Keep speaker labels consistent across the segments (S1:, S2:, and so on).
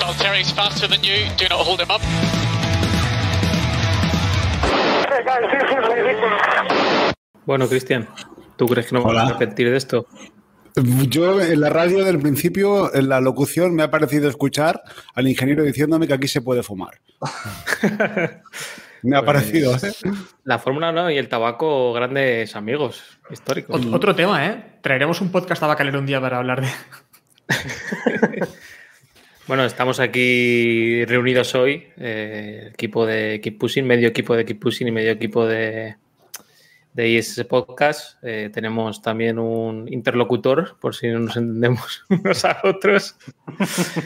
S1: Valtteri's faster than you. Do not hold him up.
S2: Okay, guys, this is ridiculous.
S3: Bueno, Cristian, ¿tú crees que no vamos
S4: Hola.
S3: a arrepentir de esto?
S4: Yo en la radio del principio, en la locución, me ha parecido escuchar al ingeniero diciéndome que aquí se puede fumar. me ha
S3: Pues-
S4: parecido, ¿eh?
S3: La Fórmula 1 y el tabaco, grandes amigos históricos.
S5: Ot- Otro tema, ¿eh? Traeremos un podcast tabacalero un día para hablar de.
S3: Bueno, estamos aquí reunidos hoy, eh, equipo de Keep Pushing, medio equipo de Keep Pushing y medio equipo de, de ISS Podcast. Eh, tenemos también un interlocutor, por si no nos entendemos unos a otros.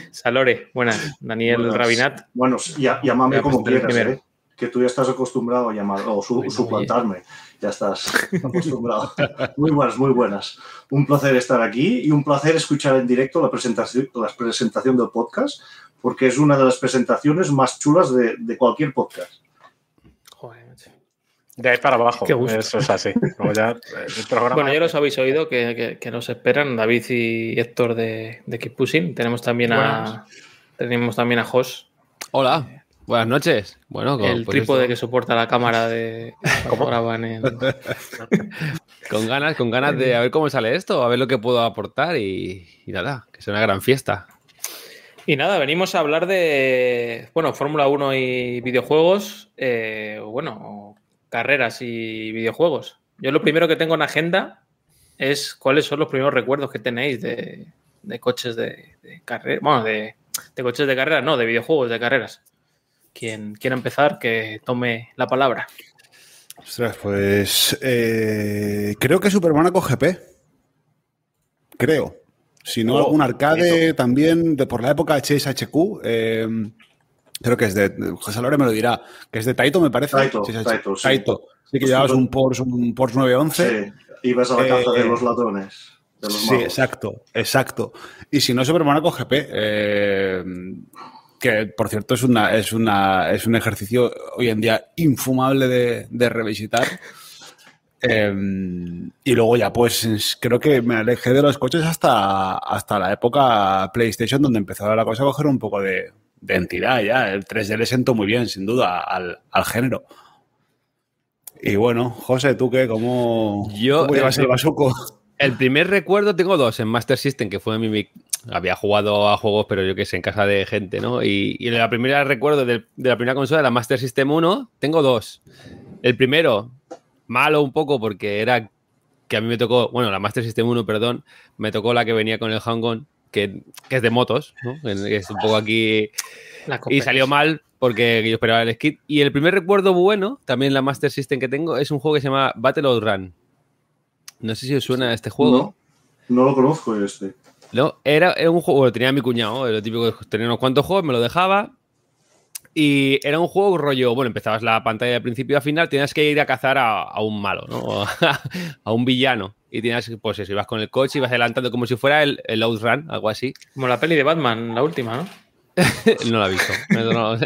S3: Salore, buenas. Daniel
S6: Buenas.
S3: Rabinat.
S6: Bueno, ya- llámame como quieras,
S3: primero.
S6: ¿eh? que tú ya estás acostumbrado a llamar o su-
S3: Bueno,
S6: suplantarme. Ya estás acostumbrado. Muy buenas, muy buenas. Un placer estar aquí y un placer escuchar en directo la presentación, la presentación del podcast, porque es una de las presentaciones más chulas de, de cualquier podcast.
S3: Joder.
S7: De ahí para abajo.
S3: Qué gusto.
S7: Eso es así. Luego ya el programa.
S3: Bueno, ya los habéis oído que, que- que nos esperan David y Héctor de, de Keep Pushing. Tenemos también a tenemos también a Jos,
S8: Hola, buenas noches. Bueno, con,
S3: el
S8: pues
S3: trípode
S8: esto,
S3: que soporta la cámara de cómo graban en
S8: con ganas, con ganas de a ver cómo sale esto, a ver lo que puedo aportar y, y nada, que sea una gran fiesta.
S3: Y nada, venimos a hablar de, bueno, Fórmula 1 y videojuegos, eh, bueno, carreras y videojuegos. Yo lo primero que tengo en agenda es cuáles son los primeros recuerdos que tenéis de, de coches de, carrera, bueno, de, de coches de carreras, no, de videojuegos de carreras. Quien quiera empezar, que tome la palabra.
S4: Ostras, pues eh, creo que Super Monaco GP. Creo. Si no,
S6: Oh,
S4: algún arcade también de por la época de Chase HQ. eh, creo que es de. José Lore me lo dirá. Que es de Taito, me parece.
S6: Taito. Taito, sí.
S4: Taito. Sí, que llevabas un Porsche, un Porsche 911.
S6: Sí, ibas a la caza
S4: Eh,
S6: de los ladrones. De los
S4: Sí,
S6: magos.
S4: exacto, exacto. Y si no, Super Monaco GP, eh, que por cierto es, una, es, una, es un ejercicio hoy en día infumable de, de revisitar. Eh, y luego ya, pues es- creo que me alejé de los coches hasta, hasta la época PlayStation, donde empezaba la cosa a coger un poco de, de entidad ya. El 3D le sentó muy bien, sin duda, al, al género. Y bueno, José, ¿tú qué? ¿Cómo,
S8: Yo,
S4: cómo llevas
S8: eh,
S4: el basuco?
S8: El primer recuerdo tengo dos en Master System, que fue mi. Había jugado a juegos, pero yo que sé, en casa de gente, ¿no? Y, y la primera recuerdo de, la primera consola, la Master System 1, tengo dos. El primero, malo un poco, porque era que a mí me tocó, bueno, la Master System 1, perdón, me tocó la que venía con el Hang-On, que, que es de motos, ¿no? Que es un poco aquí.
S3: La
S8: Y salió mal porque yo esperaba el skit. Y el primer recuerdo bueno, también la Master System que tengo, es un juego que se llama Battle of Run. No sé si os suena este juego.
S6: No, no lo conozco este.
S8: No, era, era un juego, lo tenía mi cuñado, lo típico, de tenía unos cuantos juegos, me lo dejaba. Y era un juego rollo, bueno, empezabas la pantalla de principio a final, tenías que ir a cazar a, a un malo, ¿no? a un villano. Y tenías, pues eso, ibas con el coche, ibas adelantando como si fuera el, el Outrun, algo así.
S3: Como la peli de Batman, la última, ¿no?
S8: no lo he visto. no.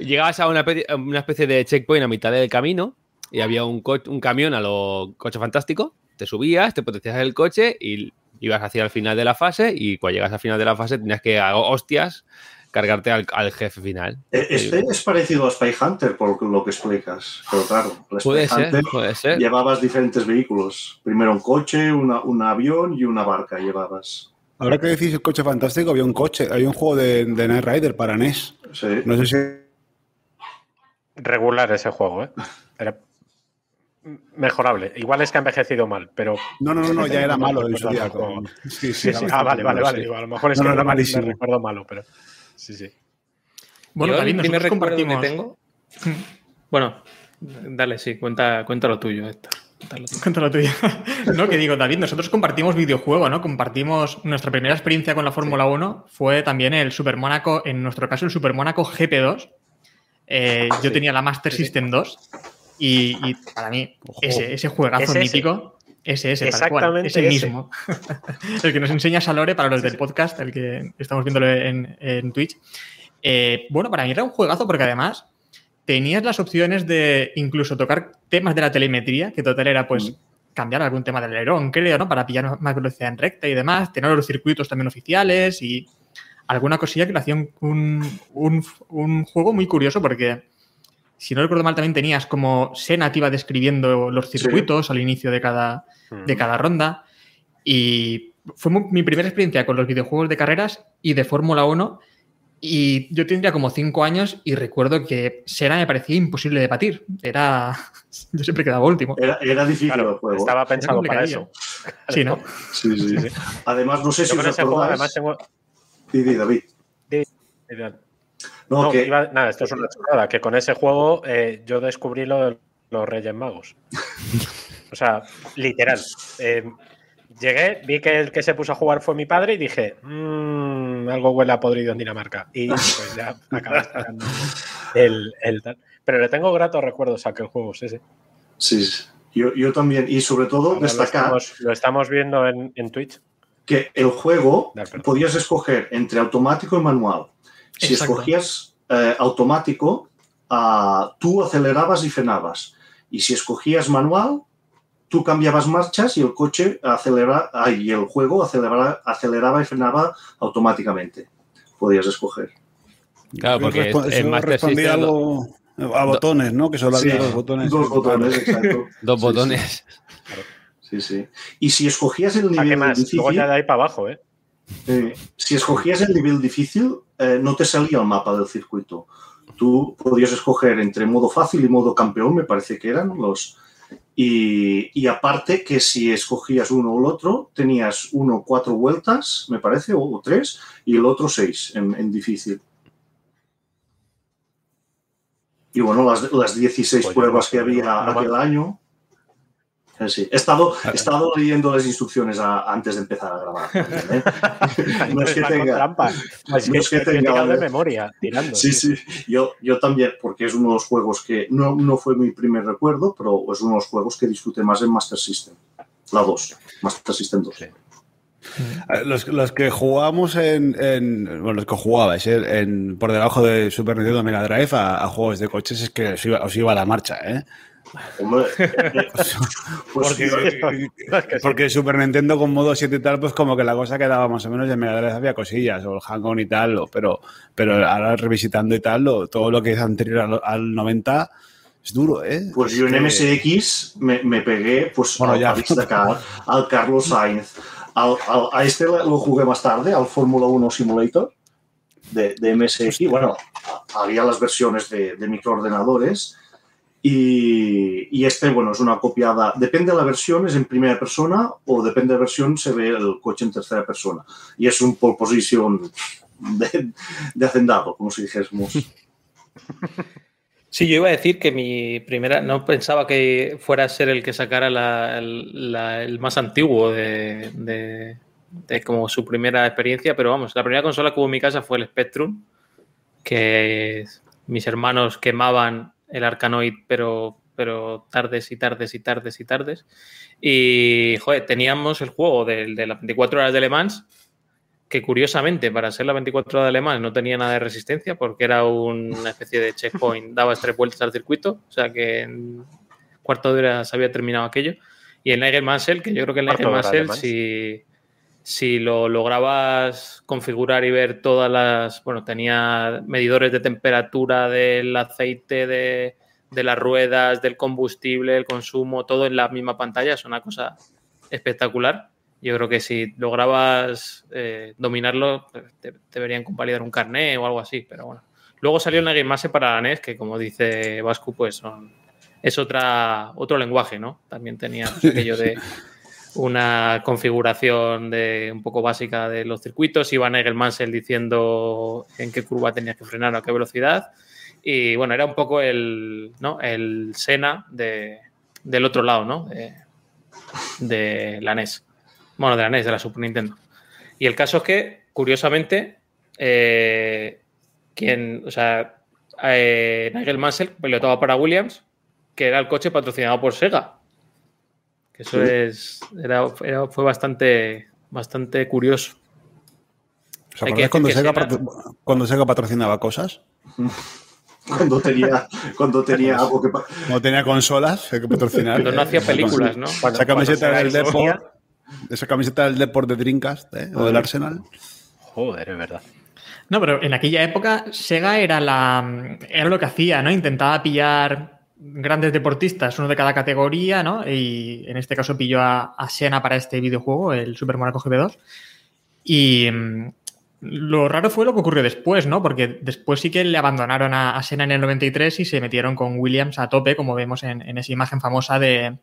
S8: Llegabas a una, una especie de checkpoint a mitad del camino y había un, co- un camión a lo coche fantástico. Te subías, te potencias el coche y ibas hacia el final de la fase. Y cuando llegas al final de la fase tenías que, a hostias, cargarte al, al jefe final.
S6: Eh, Este es parecido a Spy Hunter, por lo que explicas. Pero claro, Spy
S8: Puede ser,
S6: Hunter
S8: puede ser.
S6: llevabas diferentes vehículos. Primero un coche, una- un avión y una barca llevabas.
S4: Ahora que decís el coche fantástico, había un coche, había un juego de, de Knight Rider para NES.
S6: Sí.
S4: No sé si.
S7: Regular ese juego, ¿eh? Era mejorable. Igual es que ha envejecido mal, pero.
S4: No, no, no, no, ya era malo en su día. Sí, sí,
S7: Sí. Ah, vale, vale, vale.
S4: sí.
S7: A lo mejor es
S4: No,
S7: que
S4: no, era
S7: me-
S4: malísimo.
S7: me recuerdo malo, pero. Sí, sí.
S5: Bueno,
S3: Yo
S5: nosotros compartimos.
S3: tengo. Bueno, dale, sí, cuenta, cuenta lo tuyo, Héctor.
S5: Contra lo tuyo. no, que digo, David, nosotros compartimos videojuego, ¿no? Compartimos nuestra primera experiencia con la Fórmula 1 fue también el Super Mónaco, en nuestro caso el Super Mónaco GP2. Eh, yo tenía la Master System 2 y, y para mí ese, ese juegazo
S7: Es ese.
S5: mítico, ese, ese, tal cual,
S7: Exactamente
S5: ese mismo. el que nos enseña Salore para los del podcast, el que estamos viéndolo en, en Twitch. Eh, bueno, para mí era un juegazo porque además tenías las opciones de incluso tocar temas de la telemetría, que total era pues cambiar algún tema del alerón, creo, ¿no? Para pillar más velocidad en recta y demás, tener los circuitos también oficiales y alguna cosilla que lo hacía un- un- un juego muy curioso porque, si no recuerdo mal, también tenías como Sena te iba describiendo los circuitos al inicio de cada, de cada ronda y fue mi primera experiencia con los videojuegos de carreras y de Fórmula 1 y yo tendría como cinco años y recuerdo que Sena me parecía imposible de batir. Era... Yo siempre quedaba último.
S6: Era, era difícil el juego.
S7: Estaba pensado para eso.
S5: Sí, ¿no?
S6: Sí, sí. Además, no sé
S7: Yo
S6: si os
S7: ese juego además tengo...
S6: Di, di, David. No,
S7: No,
S6: que-
S7: iba- nada, esto es una chorrada, que con ese juego eh, yo descubrí lo de los Reyes Magos. o sea, literal. Eh, llegué, vi que el que se puso a jugar fue mi padre y dije, "Mm, algo huele a podrido en Dinamarca. Y pues ya acabé sacando el, el tal. Pero le tengo gratos recuerdos a aquel juego, sí, sí.
S6: Sí, sí. Yo, yo también. Y sobre todo,
S7: Ahora lo,
S6: destacar
S7: estamos, lo estamos viendo en, en Twitch.
S6: que el juego podías escoger entre automático y manual. Si
S5: Exacto.
S6: escogías eh, automático, ah, tú acelerabas y frenabas. Y si escogías manual, tú cambiabas marchas y el coche acelera, y el juego aceleraba, aceleraba y frenaba automáticamente. Podías escoger.
S8: Claro, porque en Master
S4: respondía
S8: System
S4: algo a botones, ¿no? Que solo
S6: Sí,
S4: había dos botones.
S6: Dos botones, exacto.
S8: dos
S6: Sí,
S8: botones.
S6: Sí, sí. Y si escogías el
S7: ¿A qué
S6: nivel
S7: más?
S6: difícil,
S7: Luego ya de ahí para abajo, ¿eh?
S6: Eh, si escogías el nivel difícil, eh, no te salía el mapa del circuito. Tú podías escoger entre modo fácil y modo campeón, me parece que eran los. Y, y aparte que si escogías uno o el otro, tenías uno cuatro vueltas, me parece, o, o tres, y el otro seis en, en difícil. Y bueno, las, las 16
S7: Pues yo
S6: pruebas
S7: no-
S6: que había
S7: no
S6: aquel año. Eh, sí. He, estado, he estado leyendo las instrucciones a- antes de empezar a grabar. ¿eh? no es que tenga.
S7: trampa. Es
S6: no
S7: que,
S6: es que tenga,
S7: memoria, tirando.
S6: Sí, sí, yo, yo también, porque es uno de los juegos que no, no fue mi primer recuerdo, pero es uno de los juegos que disfruté más en Master System. La 2, Master System 2.
S4: Eh, Los, los que jugamos en, en- Bueno, los que jugabais eh, en, por debajo de Super Nintendo Mega Drive a, a juegos de coches es que os iba, os iba la marcha, ¿eh?
S6: Hombre,
S4: Porque, porque Super Nintendo con modo 7 y tal, pues como que la cosa quedaba más o menos en Mega Drive había cosillas, o el Hang-On y tal, pero, pero ahora revisitando y tal, todo lo que es anterior al, al 90 es duro, ¿eh?
S6: pues yo en
S4: que-
S6: MSX me, me pegué pues,
S4: Bueno,
S6: al
S4: ya.
S6: Al Carlos Sainz. Al, al- a este lo jugué más tarde, al Fórmula 1 Simulator de, de MSX. Bueno, había las versiones de, de microordenadores. Y, este, bueno, es una copiada. Depende de la versión, es en primera persona o depende de la versión, se ve el coche en tercera persona. Y es un pole position de, de hacendado, como si dijésemos.
S3: Sí, yo iba a decir que mi primera. No pensaba que fuera a ser el que sacara el, más antiguo de, de- de como su primera experiencia, pero vamos, la primera consola que hubo en mi casa fue el Spectrum, que mis hermanos quemaban el Arcanoid, pero, pero tardes y tardes y tardes y tardes. Y, joder, teníamos el juego del- de, las 24 horas de Le Mans, que curiosamente para ser la 24 horas de Le Mans no tenía nada de resistencia porque era una especie de checkpoint, dabas tres vueltas al circuito, o sea que en cuarto de hora se había terminado aquello. Y el Nigel Mansell, que yo creo que el Nigel
S7: de de
S3: Mansell,
S7: Le Mans.
S3: Si, lo lograbas configurar y ver todas las, bueno, tenía medidores de temperatura del aceite, de, de las ruedas, del combustible, el consumo, todo en la misma pantalla, es una cosa espectacular. Yo creo que si lograbas eh, dominarlo, te, te deberían convalidar un carné o algo así, pero bueno. Luego salió el Game Master para la NES, que como dice Vasco, pues son, es otra, otro lenguaje, ¿no? También tenía pues, aquello de una configuración de un poco básica de los circuitos, iba Nigel Mansell diciendo en qué curva tenías que frenar o a qué velocidad. Y bueno, era un poco el, ¿no? el Sena de, del otro lado, ¿no? De, la NES. Bueno, de la NES, de la Super Nintendo. Y el caso es que, curiosamente, eh, quien, o sea, eh, Nigel Mansell pilotaba para Williams, que era el coche patrocinado por Sega. Que eso
S6: Sí.
S3: es, era, era- fue bastante, bastante curioso.
S4: ¿Os
S3: Hay que
S4: acordáis cuando
S3: que
S4: Sega, cuando Sega patrocinaba cosas?
S6: Cuando tenía, cuando tenía algo que...
S4: No tenía consolas, hay que patrocinar.
S3: Cuando no hacía películas, ¿no?
S7: Cuando-
S4: Esa camiseta
S7: cuando
S4: del Deport, esa camiseta del Deport de Dreamcast ¿eh? o del Arsenal.
S7: Joder, es verdad.
S5: No, pero en aquella época Sega era la era lo que hacía, ¿no? Intentaba pillar grandes deportistas, uno de cada categoría, ¿no? Y en este caso pilló a, a Sena para este videojuego, el Super Monaco GB2. Y mm, lo raro fue lo que ocurrió después, ¿no? Porque después sí que le abandonaron a, a Sena en el 93 y se metieron con Williams a tope, como vemos en, en esa imagen famosa de,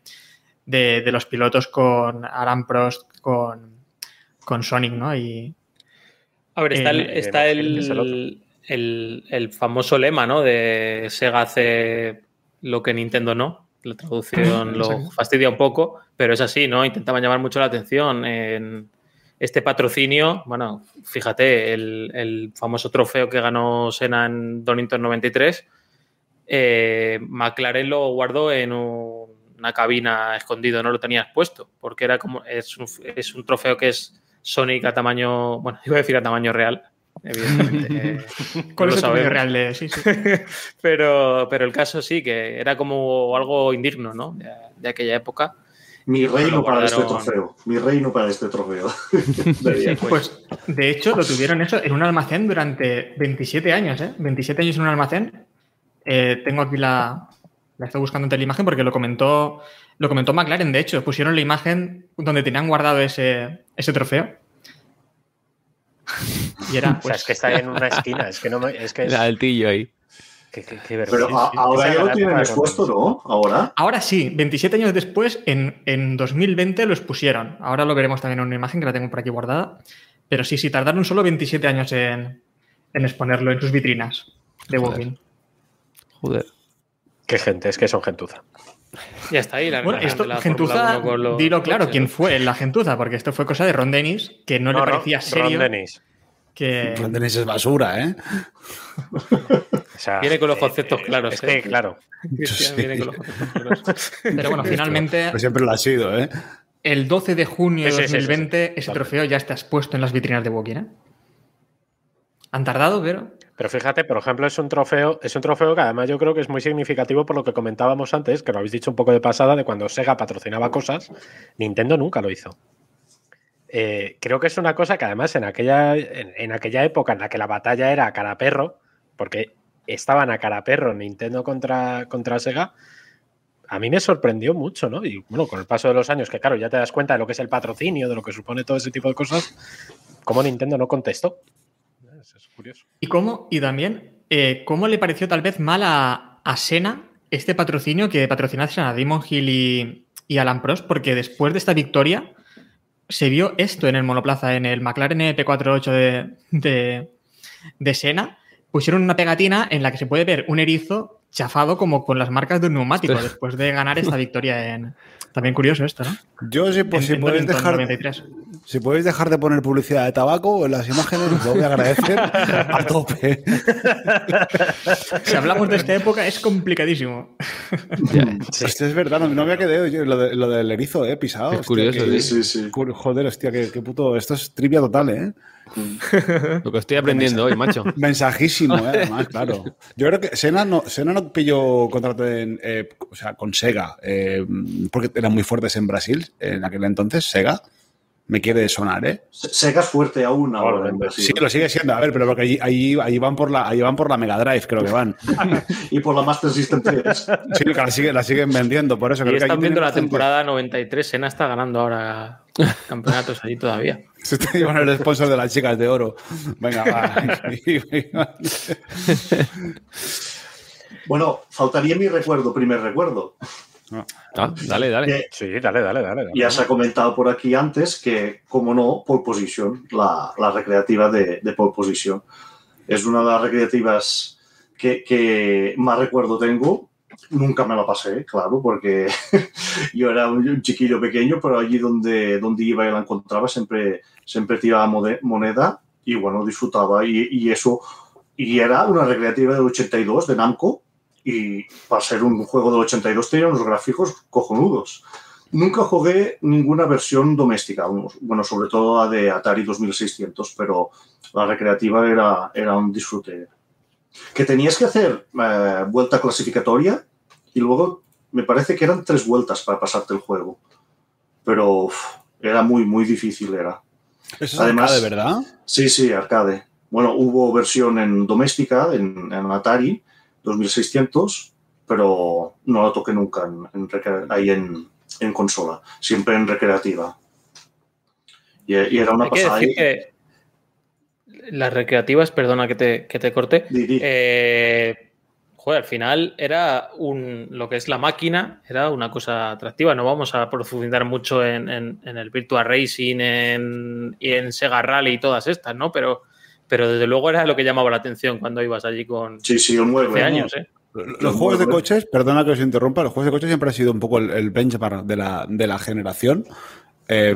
S5: de- de los pilotos con Alan Prost, con, con Sonic, ¿no? Y,
S3: A ver, está, el,
S5: Eh,
S3: está
S7: el-
S3: el famoso lema, ¿no? De Sega hace lo que Nintendo no. La traducción lo fastidia un poco, pero es así, ¿no? Intentaban llamar mucho la atención en este patrocinio. Bueno, fíjate, el, el famoso trofeo que ganó Sena en Donington 93, eh, McLaren lo guardó en un- una cabina escondido, no lo tenía expuesto, porque era como es un, es un trofeo que es Sonic a tamaño, bueno, iba a decir a tamaño real, evidentemente. eh,
S5: ¿Cuál
S3: no
S5: es
S3: lo
S5: el real de sí, sí.
S3: pero, pero el caso sí, que era como algo indigno, ¿no? De, de aquella época.
S6: Mi reino para este trofeo. Mi reino para este trofeo. Vería.
S5: Pues de hecho lo tuvieron eso en un almacén durante 27 años, ¿eh? 27 años en un almacén. Eh, tengo aquí la, la estoy buscando ante la imagen porque lo comentó, lo comentó McLaren, de hecho, pusieron la imagen donde tenían guardado ese, ese trofeo. Y era,
S7: O sea,
S5: pues,
S7: es que está en una esquina. Es que no me. Es que es.
S8: El altillo ahí.
S7: Qué, qué- qué
S6: Pero
S7: vergüenza.
S6: a- ahora ya lo
S7: la
S6: tienen expuesto, ¿no? Ahora.
S5: Ahora sí, 27 años después, en, en 2020 lo expusieron. Ahora lo veremos también en una imagen que la tengo por aquí guardada. Pero sí, sí, tardaron solo 27 años en, en exponerlo en sus vitrinas de
S8: Joder.
S5: Walking.
S8: Joder.
S7: Qué gente, es que son gentuza.
S3: Ya está ahí la
S5: Bueno, esto,
S3: de la
S5: gentuza,
S3: Fórmula 1 con los
S5: dilo claro,
S3: coches,
S5: ¿quién
S3: ¿no?
S5: fue la gentuza? Porque esto fue cosa de Ron Dennis, que no, le parecía serio.
S7: Ron Dennis.
S5: Que,
S4: Ron Dennis es basura, ¿eh?
S7: O sea,
S3: Viene con los
S7: eh,
S3: conceptos
S7: eh,
S3: claros,
S7: Es
S3: ¿eh?
S7: que, claro.
S3: Cristian
S4: Sí.
S3: viene con los conceptos claros.
S5: pero bueno, finalmente,
S4: Pues siempre lo ha sido, ¿eh?
S5: el 12 de junio de
S7: Sí, sí, sí, sí, sí.
S5: 2020, ese
S7: Vale.
S5: trofeo ya está expuesto en las vitrinas de Walking. ¿eh? Han tardado, pero.
S7: Pero fíjate, por ejemplo, es un trofeo, es un trofeo que además yo creo que es muy significativo por lo que comentábamos antes, que lo habéis dicho un poco de pasada, de cuando Sega patrocinaba cosas, Nintendo nunca lo hizo. Eh, creo que es una cosa que además en aquella, en, en aquella época en la que la batalla era a cara perro, porque estaban a cara perro Nintendo contra, contra Sega, a mí me sorprendió mucho, ¿no? Y bueno, con el paso de los años, que claro, ya te das cuenta de lo que es el patrocinio, de lo que supone todo ese tipo de cosas, cómo Nintendo no contestó. Curioso.
S5: ¿Y cómo? Y también, eh, ¿cómo le pareció tal vez mal a, a Sena este patrocinio que patrocinasen a Damon Hill y, y Alan Prost? Porque después de esta victoria se vio esto en el monoplaza, en el McLaren EP48 de, de, de Sena. Pusieron una pegatina en la que se puede ver un erizo chafado como con las marcas de un neumático después de ganar esta victoria en... También curioso esto, ¿no?
S4: Yo, si, pues,
S5: En-
S4: si,
S5: en
S4: podéis dejar,
S5: 93.
S4: si podéis dejar de poner publicidad de tabaco en las imágenes, os lo voy a agradecer a tope.
S5: Si hablamos de esta época es complicadísimo.
S4: Hostia, es verdad, no, no me ha quedado yo lo, de- lo del erizo, eh, pisado.
S8: Es
S4: hostia,
S8: curioso,
S4: que-
S6: Sí, sí, sí.
S4: Joder, hostia, qué, qué puto. Esto es trivia total, ¿eh?
S8: Lo que estoy aprendiendo hoy, macho.
S4: Mensajísimo, ¿eh? además, claro. Yo creo que Sena no, Sena no pilló contrato en, eh, o sea, con Sega, eh, porque eran muy fuertes en Brasil en aquel entonces. Sega, me quiere sonar, ¿eh?
S6: Se- Sega es fuerte aún ahora. Brasil.
S4: Sí, lo sigue siendo, a ver, pero porque allí, allí, allí van por la, allí van por la Mega Drive, creo que van.
S6: Y por la Master System 3.
S4: Sí, que la, sigue- la siguen vendiendo, por eso
S3: Y
S4: creo que
S3: están
S4: allí
S3: viendo la
S4: bastante-
S3: temporada 93. Sena está ganando ahora campeonatos allí todavía.
S4: Se te llevan el sponsor de las chicas de oro. Venga, va.
S6: Bueno, faltaría mi recuerdo, primer recuerdo.
S8: Ah, dale, dale.
S6: Que
S7: Sí, dale, dale, dale.
S6: ya se ha comentado por aquí antes que, como no, Pole Position, la, la recreativa de, de Pole Position. Es una de las recreativas que, que más recuerdo tengo Nunca me la pasé, claro, porque yo era un, chiquillo pequeño, pero allí donde, donde iba y la encontraba siempre, siempre tiraba moneda y bueno, disfrutaba. Y, y eso, y era una recreativa del 82 de Namco y para ser un juego del 82 tenía unos gráficos cojonudos. Nunca jugué ninguna versión doméstica, bueno, sobre todo la de Atari 2600, pero la recreativa era, era un disfrute. Que tenías que hacer eh, vuelta clasificatoria y luego me parece que eran tres vueltas para pasarte el juego. Pero uf, era muy, muy difícil, era.
S4: Eso es
S6: Además-
S4: arcade, ¿verdad?
S6: Sí, sí, arcade. Bueno, hubo versión en doméstica, en, en Atari 2600, pero no la toqué nunca en, ahí en, en consola, siempre en recreativa. Y, y era una
S3: Hay que
S6: pasada.
S3: decir que las recreativas, perdona que te, que te corte, eh, joder, al final era un, lo que es la máquina, era una cosa atractiva. No vamos a profundizar mucho en, en- en el Virtua Racing en, y en Sega Rally y todas estas, ¿no? Pero, pero desde luego era lo que llamaba la atención cuando ibas allí con
S6: Sí, sí, 9.
S3: 13 años, ¿eh?
S4: Los juegos de coches, perdona que os interrumpa, los juegos de coches siempre han sido un poco el, el benchmark de la, de la generación. eh,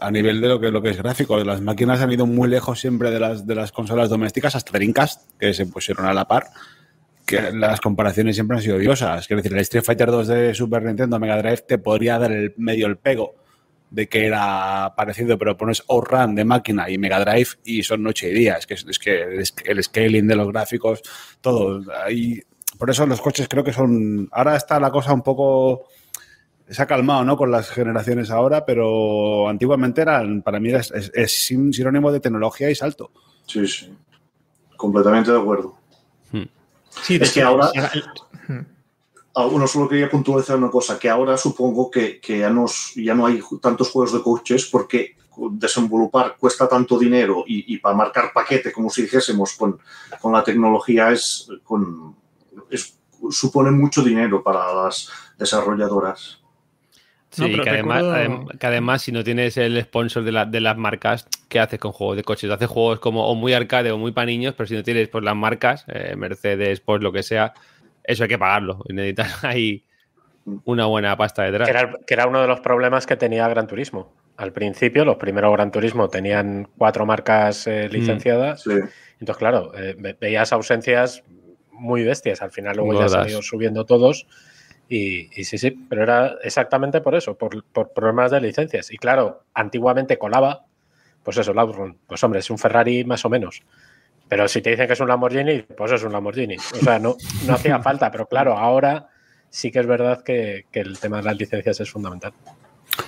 S4: a nivel de lo que, lo que es gráfico, las máquinas han ido muy lejos siempre de las, de las consolas domésticas hasta Dreamcast, que se pusieron a la par. Que las comparaciones siempre han sido odiosas. Quiero decir, el Street Fighter 2 de Super Nintendo Mega Drive te podría dar el medio el pego de que era parecido, pero pones Outrun de máquina y Mega Drive y son noche y día. Es que, es que el, scaling de los gráficos, todo. Ahí, por eso los coches creo que son. Ahora está la cosa un poco. Se ha calmado, ¿no? Con las generaciones ahora, pero antiguamente eran, para mí, es, es- es un sinónimo de tecnología y salto.
S6: Sí, sí. Completamente de acuerdo.
S5: Sí, de
S6: Es que ahora- Ah, Bueno, solo quería puntualizar una cosa, que ahora supongo que, que ya, nos, ya no hay tantos juegos de coches porque desenvolupar cuesta tanto dinero y, y para marcar paquete, como si dijésemos, con, con la tecnología es, con, es- supone mucho dinero para las desarrolladoras.
S8: Sí,
S5: No, pero
S8: que, además,
S5: recuerdo-
S8: que además, si no tienes el sponsor de, la- de las marcas, ¿qué haces con juegos de coches? Haces juegos como o muy arcade o muy para niños, pero si no tienes pues, las marcas, eh, Mercedes, pues lo que sea, eso hay que pagarlo. Y necesitas ahí una buena pasta detrás.
S7: Que era, que era uno de los problemas que tenía Gran Turismo. Al principio, los primeros Gran Turismo tenían cuatro marcas eh, licenciadas.
S6: Sí.
S7: Entonces, claro, eh, ve- veías ausencias muy bestias. Al final, luego ya se han ido subiendo todos. Y, y sí, sí, pero era exactamente por eso, por, por problemas de licencias. Y claro, antiguamente colaba, pues eso, el Outrun. Pues hombre, es un Ferrari más o menos. Pero si te dicen que es un Lamborghini, pues es un Lamborghini. O sea, no, no hacía falta, pero claro, ahora sí que es verdad que, que el tema de las licencias es fundamental.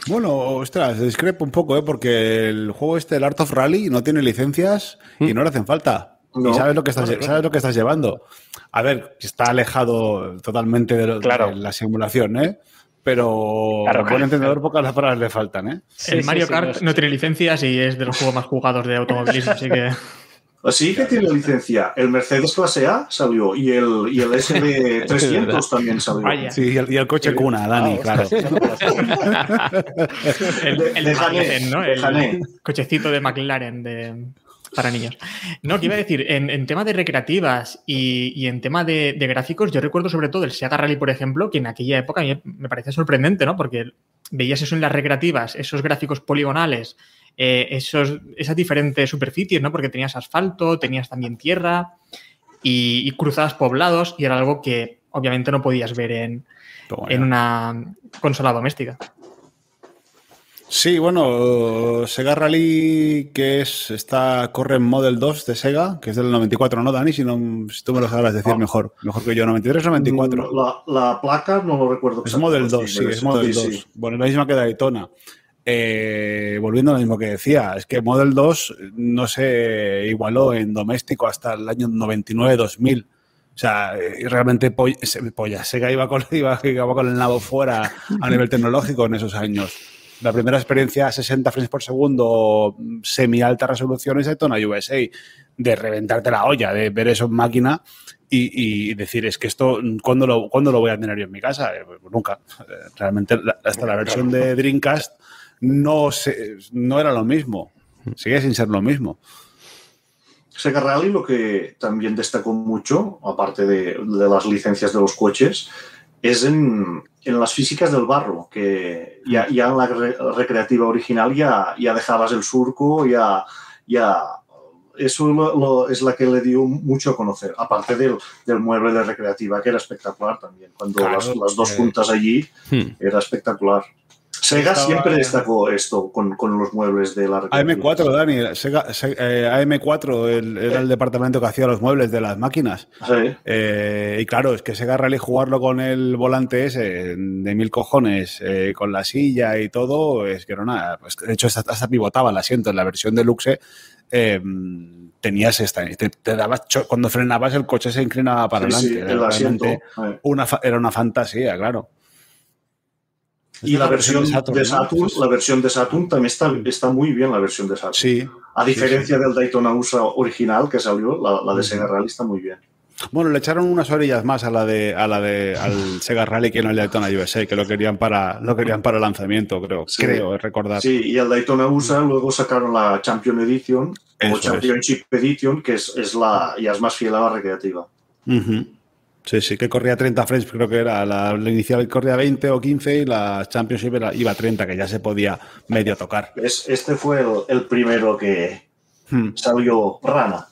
S4: Bueno, ostras, discrepo un poco, ¿eh? porque el juego este, el Art of Rally, no tiene licencias y no le hacen falta.
S6: No.
S4: Y sabes lo que estás, sabes lo que estás llevando. A ver, está alejado totalmente de, lo-
S7: Claro.
S4: de la simulación, ¿eh? Pero
S7: Claro,
S4: a buen
S7: claro.
S4: entendedor pocas las palabras le faltan, ¿eh?
S5: el
S7: sí,
S5: Mario
S7: sí,
S5: Kart
S7: no
S5: no, tiene licencias y es de los juegos más jugados de automovilismo, así que
S6: Así que tiene licencia. El Mercedes clase A salió y el, y el SB300 también salió.
S5: Vaya.
S4: Sí, y el, y el coche cuna, Dani,
S7: Ah,
S4: claro.
S5: el, el de McLaren, ¿no? El cochecito de McLaren de, para niños. No, que iba a decir, en, en tema de recreativas y, y en tema de, de gráficos, yo recuerdo sobre todo el Sega Rally, por ejemplo, que en aquella época a mí me parecía sorprendente, ¿no? Porque veías eso en las recreativas, esos gráficos poligonales, eh, esos, esas diferentes superficies, ¿no? Porque tenías asfalto, tenías también tierra y, y cruzadas poblados y era algo que obviamente no podías ver en,
S4: ya.
S5: en una consola doméstica.
S4: Sí, bueno, Sega Rally, que es, está, corre en Model 2 de Sega, que es del 94, ¿no, Dani? Si, no, si tú me lo sabrás decir
S6: Ah.
S4: mejor, mejor que yo, 93 o 94.
S6: La, la placa no lo recuerdo.
S4: Es Model 2, sí, es Model
S6: sí,
S4: 2.
S6: sí.
S4: Bueno, la misma que Daytona. Eh, volviendo a lo mismo que decía, es que Model 2 no se igualó en doméstico hasta el año 99-2000. O sea, eh, realmente polla, polla, Sega iba con, iba, iba con el nabo fuera a nivel tecnológico en esos años. La primera experiencia a 60 frames por segundo, semi alta resolución es Daytona USA, de reventarte la olla, de ver eso en máquina y, y decir, es que esto, ¿cuándo lo, ¿cuándo lo voy a tener yo en mi casa? Eh, pues nunca. Eh, Realmente, hasta la versión de Dreamcast no, se, no era lo mismo. Sigue sin ser lo mismo.
S6: Sega Rally lo que también destacó mucho, aparte de, de las licencias de los coches, es en, en las físicas del barro, que ya, ya en la re- recreativa original ya, ya dejabas el surco, ya, ya eso lo- lo- es la que le dio mucho a conocer, aparte del, del mueble de recreativa, que era espectacular también. Cuando
S4: Claro,
S6: las, las dos
S4: eh.
S6: juntas allí,
S8: Hmm.
S6: era espectacular. Sega
S4: Estaba-
S6: siempre destacó esto con, con los muebles de la recreativa.
S4: AM4, Dani, Sega- Se- eh, AM4 el- era el departamento que hacía los muebles de las máquinas.
S6: Sí.
S4: Eh, y claro, es que Sega Rally jugarlo con el volante ese de mil cojones, eh, con la silla y todo, es que era una. pues, de hecho, hasta, hasta pivotaba el asiento en la versión deluxe. eh, tenías esta. Te, te dabas cuando frenabas, el coche se inclinaba para
S6: Sí, sí,
S4: adelante.
S6: el
S4: Era
S6: asiento. eh.
S4: una era una fantasía, claro.
S6: Y la versión de Saturn,
S4: ¿no?
S6: la versión de Saturn también está, está muy bien la versión de Saturn.
S4: Sí.
S6: A diferencia
S4: sí,
S6: del Daytona USA original que salió, la, la de Sega Rally está muy bien.
S4: Bueno, le echaron unas orillas más a la de, a la de al Sega Rally que no el Daytona USA, que lo querían para, lo querían para lanzamiento, creo,
S6: Sí.
S4: creo recordar.
S6: Sí, y el Daytona USA luego sacaron la Champion Edition
S4: Eso
S6: o
S4: es.
S6: Championship Edition, que es, es la ya es más fiel a la recreativa.
S4: Ujú. Sí, sí, que corría 30 frames, creo que era. La, la inicial corría 20 o 15 y la Championship era- iba a 30, que ya se podía medio tocar.
S6: Es, este fue el, el primero que
S4: Hmm.
S6: salió rana.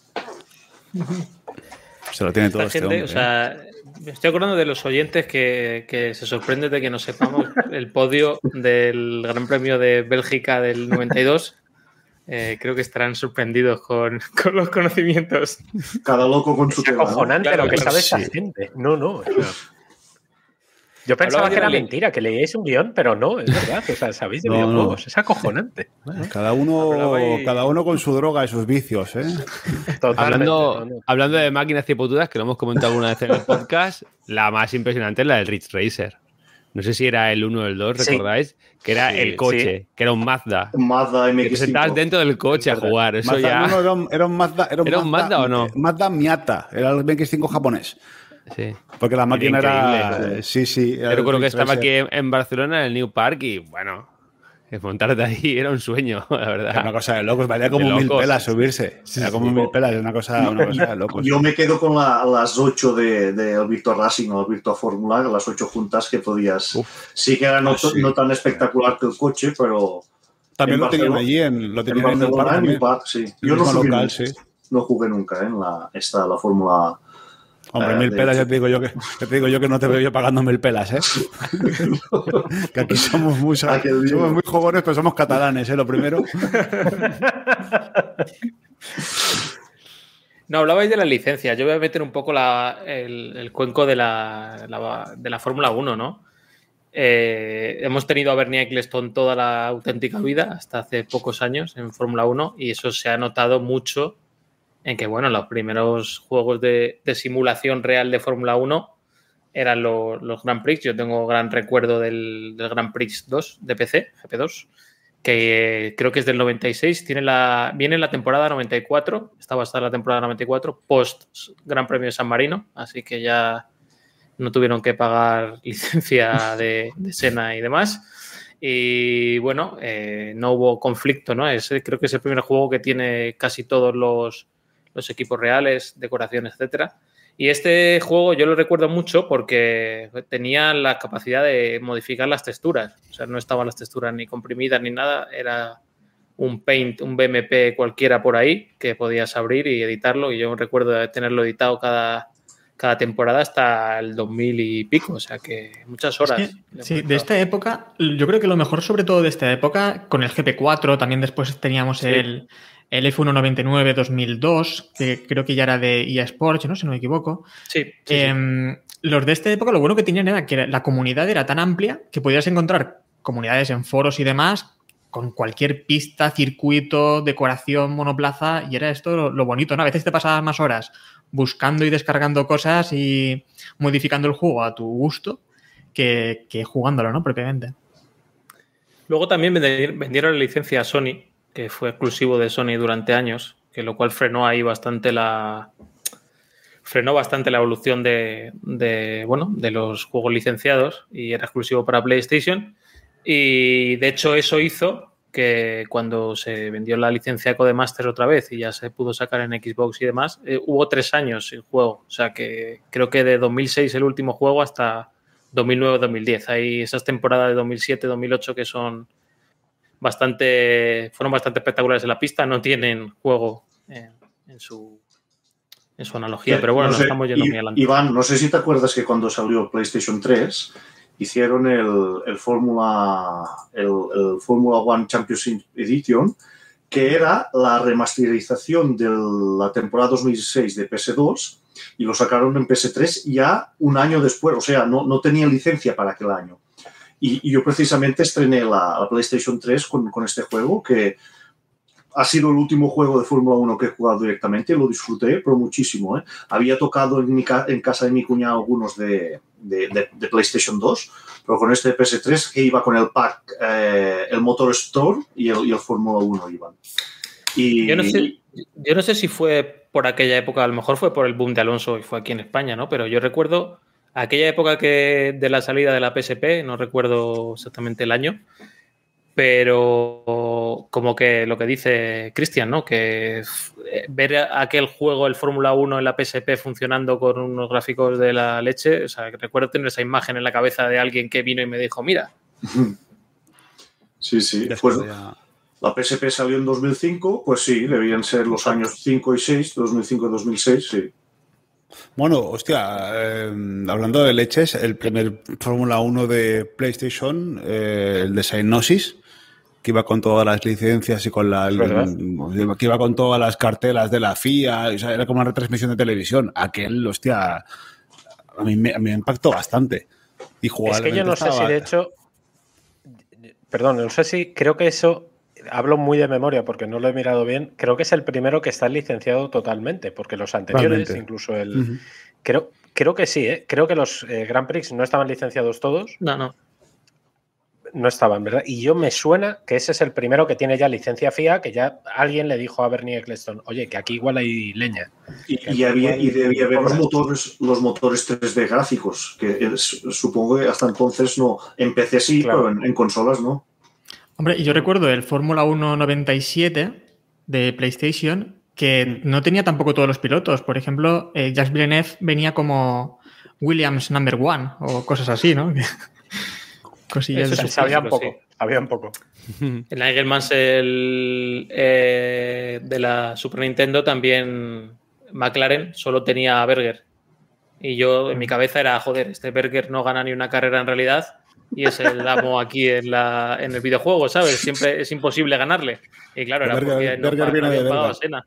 S4: Se lo tiene todo
S3: Esta
S4: este
S3: gente,
S4: hombre,
S3: o sea, me estoy acordando de los oyentes que, que se sorprenden de que no sepamos el podio del Gran Premio de Bélgica del 92. Eh, creo que estarán sorprendidos con, con los conocimientos.
S6: Cada loco con su
S7: Es
S6: tema. ¿no?
S7: acojonante
S3: Claro,
S7: lo que
S3: claro,
S7: sabe esta
S4: sí.
S7: gente. No, no. o sea, yo pensaba
S3: Hablaba
S7: que era mentira, que leíais un guion, pero no, es verdad. O sea, sabéis de
S4: No, no.
S7: videojuegos. Es acojonante.
S4: ¿eh? Cada uno,
S3: y-
S4: cada uno con su droga y sus vicios, ¿eh?
S8: Hablando,
S7: no,
S8: hablando de máquinas cipotudas, que lo hemos comentado alguna vez en el podcast, la más impresionante es la del Ridge Racer. No sé si era el 1 o el 2,
S7: Sí.
S8: ¿recordáis? Que era
S7: Sí,
S8: el coche, que era un Mazda.
S6: Mazda
S8: Que te sentabas
S6: MX5.
S8: dentro del coche a jugar. Eso
S4: Mazda-
S8: ya.
S4: no, era, un, era un Mazda, era un
S8: ¿Era un Mazda o no?
S4: Mazda Miata, era el MX5 japonés.
S8: Sí.
S4: Porque la máquina era.
S8: increíble.
S4: Sí, sí. era
S8: Yo recuerdo que estaba aquí en, Barcelona, en el New Park, y bueno, que montarte ahí era un sueño, la
S4: Era
S8: verdad.
S4: una cosa de locos, valía como
S8: De
S4: mil
S8: locos.
S4: pelas subirse. Era como mil pelas, era una cosa, una cosa de locos.
S6: Yo me quedo con la- las ocho de, de el Virtua Racing o el Virtua Fórmula, las ocho juntas que podías. Sí que era no,
S4: Ah, sí.
S6: no tan espectacular que el coche, pero
S4: También lo tenían allí, en, lo
S6: en
S4: tenían en el parque.
S6: en sí.
S4: El
S6: Yo no, subí
S4: local, sí.
S6: no jugué nunca ¿eh? en la, esta, la Fórmula.
S4: Hombre,
S6: Eh,
S4: mil pelas, ya te digo yo que, ya te digo yo que no te veo yo pagando mil pelas, ¿eh? que aquí somos muy,
S6: Ah,
S4: somos muy jóvenes, pero somos catalanes, ¿eh? Lo primero.
S3: No, hablabais de las licencias. Yo voy a meter un poco la- el, el cuenco de la, la- de la Fórmula 1, ¿no? Eh, hemos tenido a Bernie Eccleston toda la auténtica vida, hasta hace pocos años en Fórmula 1, y eso se ha notado mucho en que, bueno, los primeros juegos de, simulación real de Fórmula 1 eran lo- los Grand Prix. Yo tengo gran recuerdo del, Grand Prix 2 de PC, GP2, que eh, creo que es del 96. Tiene la, viene en la temporada 94, está basada en la temporada 94, post Gran Premio de San Marino, así que ya no tuvieron que pagar licencia de, de Sena y demás. Y bueno, eh, no hubo conflicto, ¿no? Es, creo que es el primer juego que tiene casi todos los, los equipos reales, decoraciones, etcétera. Y este juego yo lo recuerdo mucho porque tenía la capacidad de modificar las texturas. O sea, no estaban las texturas ni comprimidas ni nada. Era un Paint, un BMP cualquiera por ahí que podías abrir y editarlo. Y yo recuerdo tenerlo editado cada, cada temporada hasta el 2000 y pico. O sea que muchas horas.
S5: Es que, sí, de esta época, yo creo que lo mejor sobre todo de esta época, con el GP4, también después teníamos
S3: Sí.
S5: el, el F199 2002, que creo que ya era de EA Sports, ¿no? si no me equivoco.
S3: Sí, sí, sí.
S5: Em, Los de esta época lo bueno que tenían era que la comunidad era tan amplia que podías encontrar comunidades en foros y demás con cualquier pista, circuito, decoración, monoplaza, y era esto lo, lo bonito, ¿no? A veces te pasabas más horas buscando y descargando cosas y modificando el juego a tu gusto que, jugándolo, ¿no? Propiamente.
S3: Luego también vendi- vendieron la licencia a Sony, que fue exclusivo de Sony durante años, que lo cual frenó ahí bastante la frenó bastante la evolución de, de, bueno, de los juegos licenciados y era exclusivo para PlayStation. Y de hecho eso hizo que cuando se vendió la licencia Codemaster otra vez y ya se pudo sacar en Xbox y demás, eh, hubo tres años el juego. O sea que creo que de 2006 el último juego hasta 2009-2010. Hay esas temporadas de 2007-2008 que son bastante, fueron bastante espectaculares en la pista, no tienen juego en, en su, en su analogía, pero bueno,
S6: No
S3: nos estamos yendo muy adelante.
S6: Iván, no sé si te acuerdas que cuando salió PlayStation 3 hicieron el, el Fórmula el, el Fórmula One Championship Edition, que era la remasterización de la temporada 2006 de PS2 y lo sacaron en PS3 ya un año después, o sea, no, no tenía licencia para aquel año. Y, yo precisamente estrené la, la PlayStation 3 con, con este juego que ha sido el último juego de Fórmula 1 que he jugado directamente, lo disfruté, pero muchísimo. ¿eh? Había tocado en, mi en casa de mi cuñado algunos de, de- de- de PlayStation 2, pero con este PS3 que iba con el pack, eh, el Motor Store y el, el Fórmula 1 iban. Y,
S3: Yo no, sé, yo no sé si fue por aquella época, a lo mejor fue por el boom de Alonso y fue aquí en España, ¿no? Pero yo recuerdo aquella época que de la salida de la PSP, no recuerdo exactamente el año, pero como que lo que dice Cristian, ¿no? Que eh, ver aquel juego, el Fórmula 1 en la PSP funcionando con unos gráficos de la leche, o sea, recuerdo tener esa imagen en la cabeza de alguien que vino y me dijo, mira,
S6: Sí, sí.
S4: Después ya-
S6: la PSP salió en 2005, pues sí, debían ser los años 5 y 6, 2005 y 2006, sí.
S4: Bueno, hostia, eh, hablando de leches, el primer Fórmula 1 de PlayStation, eh, el de Psygnosis, que iba con todas las licencias y con la que iba con todas las cartelas de la FIA, o sea, era como una retransmisión de televisión. Aquel, hostia, a mí me, a mí me impactó bastante. Y
S7: Es que yo no sé si de hecho. Perdón, no sé si creo que eso. Hablo muy de memoria porque no lo he mirado bien. Creo que es el primero que está licenciado totalmente, porque los anteriores, incluso el. Creo, creo que sí, ¿eh? Creo que los eh, Grand Prix no estaban licenciados todos.
S3: no, no.
S7: No estaban, ¿verdad? Y yo me suena que ese es el primero que tiene ya licencia FIA, que ya alguien le dijo a Bernie Eccleston, oye, que aquí igual hay leña.
S6: Y, y había, y debía haber los motores, los motores 3D gráficos, que es- supongo que hasta entonces no. En PC sí,
S7: Claro.
S6: pero en, en consolas no.
S5: Hombre, y yo recuerdo el Fórmula 1 97 de PlayStation que no tenía tampoco todos los pilotos. Por ejemplo, eh, Jacques Villeneuve venía como Williams number one o cosas así, ¿no? Cosillas
S3: Eso
S5: de
S7: Sabían
S3: clásico,
S7: poco,
S3: sí.
S7: sabían poco.
S3: En Nigel Mansell eh, de la Super Nintendo también McLaren solo tenía a Berger. Y yo en mi cabeza era, joder, este Berger no gana ni una carrera en realidad y es el amo aquí en, la, en el videojuego, ¿sabes? Siempre es imposible ganarle. Y claro, era
S4: Berger-
S3: porque no,
S4: Berger viene
S3: no
S4: de
S3: pagado a. Senna.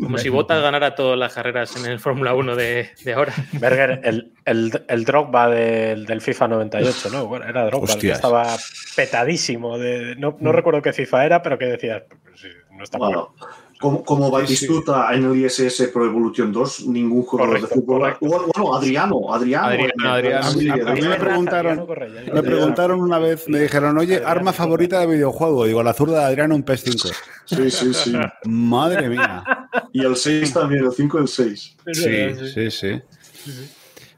S3: Como si Bottas ganara todas las carreras en el Fórmula 1 de, de ahora.
S7: Berger, el, el, el Drogba del, del FIFA 98, ¿no? Bueno, era Drogba, el que estaba petadísimo. De, no, no recuerdo qué FIFA era, pero que decías, pues sí, no está
S6: Bueno,
S7: mal.
S6: Como, como Batistuta en el ISS Pro Evolution 2, ningún jugador
S7: Correcto,
S6: de fútbol.
S7: correcto.
S6: Bueno, Adriano, Adriano.
S8: Adriano, Adriano.
S6: Sí,
S4: A mí me
S6: Adriano.
S4: preguntaron-
S7: Adriano.
S4: Me preguntaron una vez, me dijeron, oye,
S7: Adriano,
S4: arma
S7: sí,
S4: favorita de videojuego. Digo, la zurda de Adriano, un PS5.
S6: Sí, sí, sí.
S4: Madre mía.
S6: Y el 6 también, el 5 y el 6.
S4: Sí, sí, sí.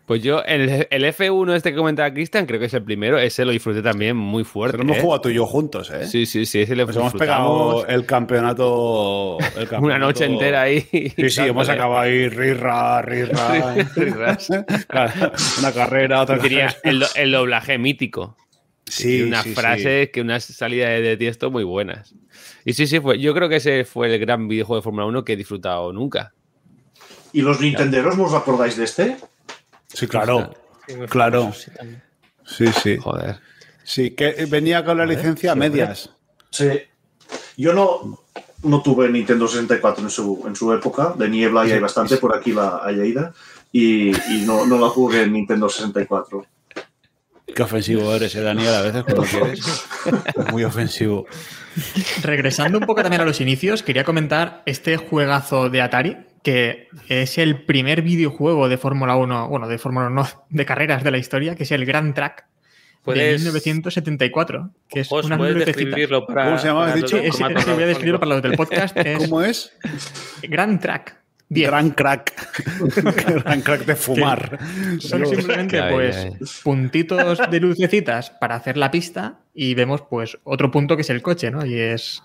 S8: Pues yo, el, el F1 este que comentaba Cristian, creo que es el primero. Ese lo disfruté también muy fuerte.
S4: Pero hemos
S8: ¿eh?
S4: jugado tú y yo juntos, ¿eh?
S8: Sí, sí, sí, ese le
S4: Pues hemos pegado el campeonato, el campeonato-
S8: una noche entera ahí.
S4: Sí, sí, hemos acabado ahí, rirra, rirra. Claro, una carrera, otra
S8: Tenía
S4: carrera.
S8: el, do- el doblaje mítico.
S4: Sí,
S8: Y unas
S4: sí, sí.
S8: frases, que unas salidas de, de tiesto muy buenas. Y sí, sí, fue. Yo creo que ese fue el gran videojuego de Fórmula 1 que he disfrutado nunca.
S6: ¿Y los Nintenderos, ¿no os acordáis de este?
S4: Sí, claro. Claro.
S3: sí.
S4: Sí, sí.
S8: Joder.
S4: Sí, que venía con la licencia a medias.
S6: Sí. Yo no, no tuve Nintendo 64 en su, en su época. De niebla y hay bastante, por aquí la hay ida. Y, y no, no la jugué en Nintendo 64.
S4: Qué ofensivo eres, eh, Daniel, a veces cuando quieres. Muy ofensivo.
S5: Regresando un poco también a los inicios, quería comentar este juegazo de Atari, que es el primer videojuego de Fórmula 1, bueno, de Fórmula 1, no, de carreras de la historia, que es el Grand Track de
S3: Puedes-
S5: 1974, que es una
S3: para.
S4: ¿Cómo se llama, has dicho?
S5: es, es que voy a describirlo para los del podcast. Es
S4: ¿Cómo es?
S5: Grand Track.
S4: Gran crack. Gran crack de fumar.
S5: Son simplemente
S8: Ay,
S5: pues
S8: ay.
S5: puntitos de lucecitas para hacer la pista y vemos pues otro punto que es el coche, ¿no? Y es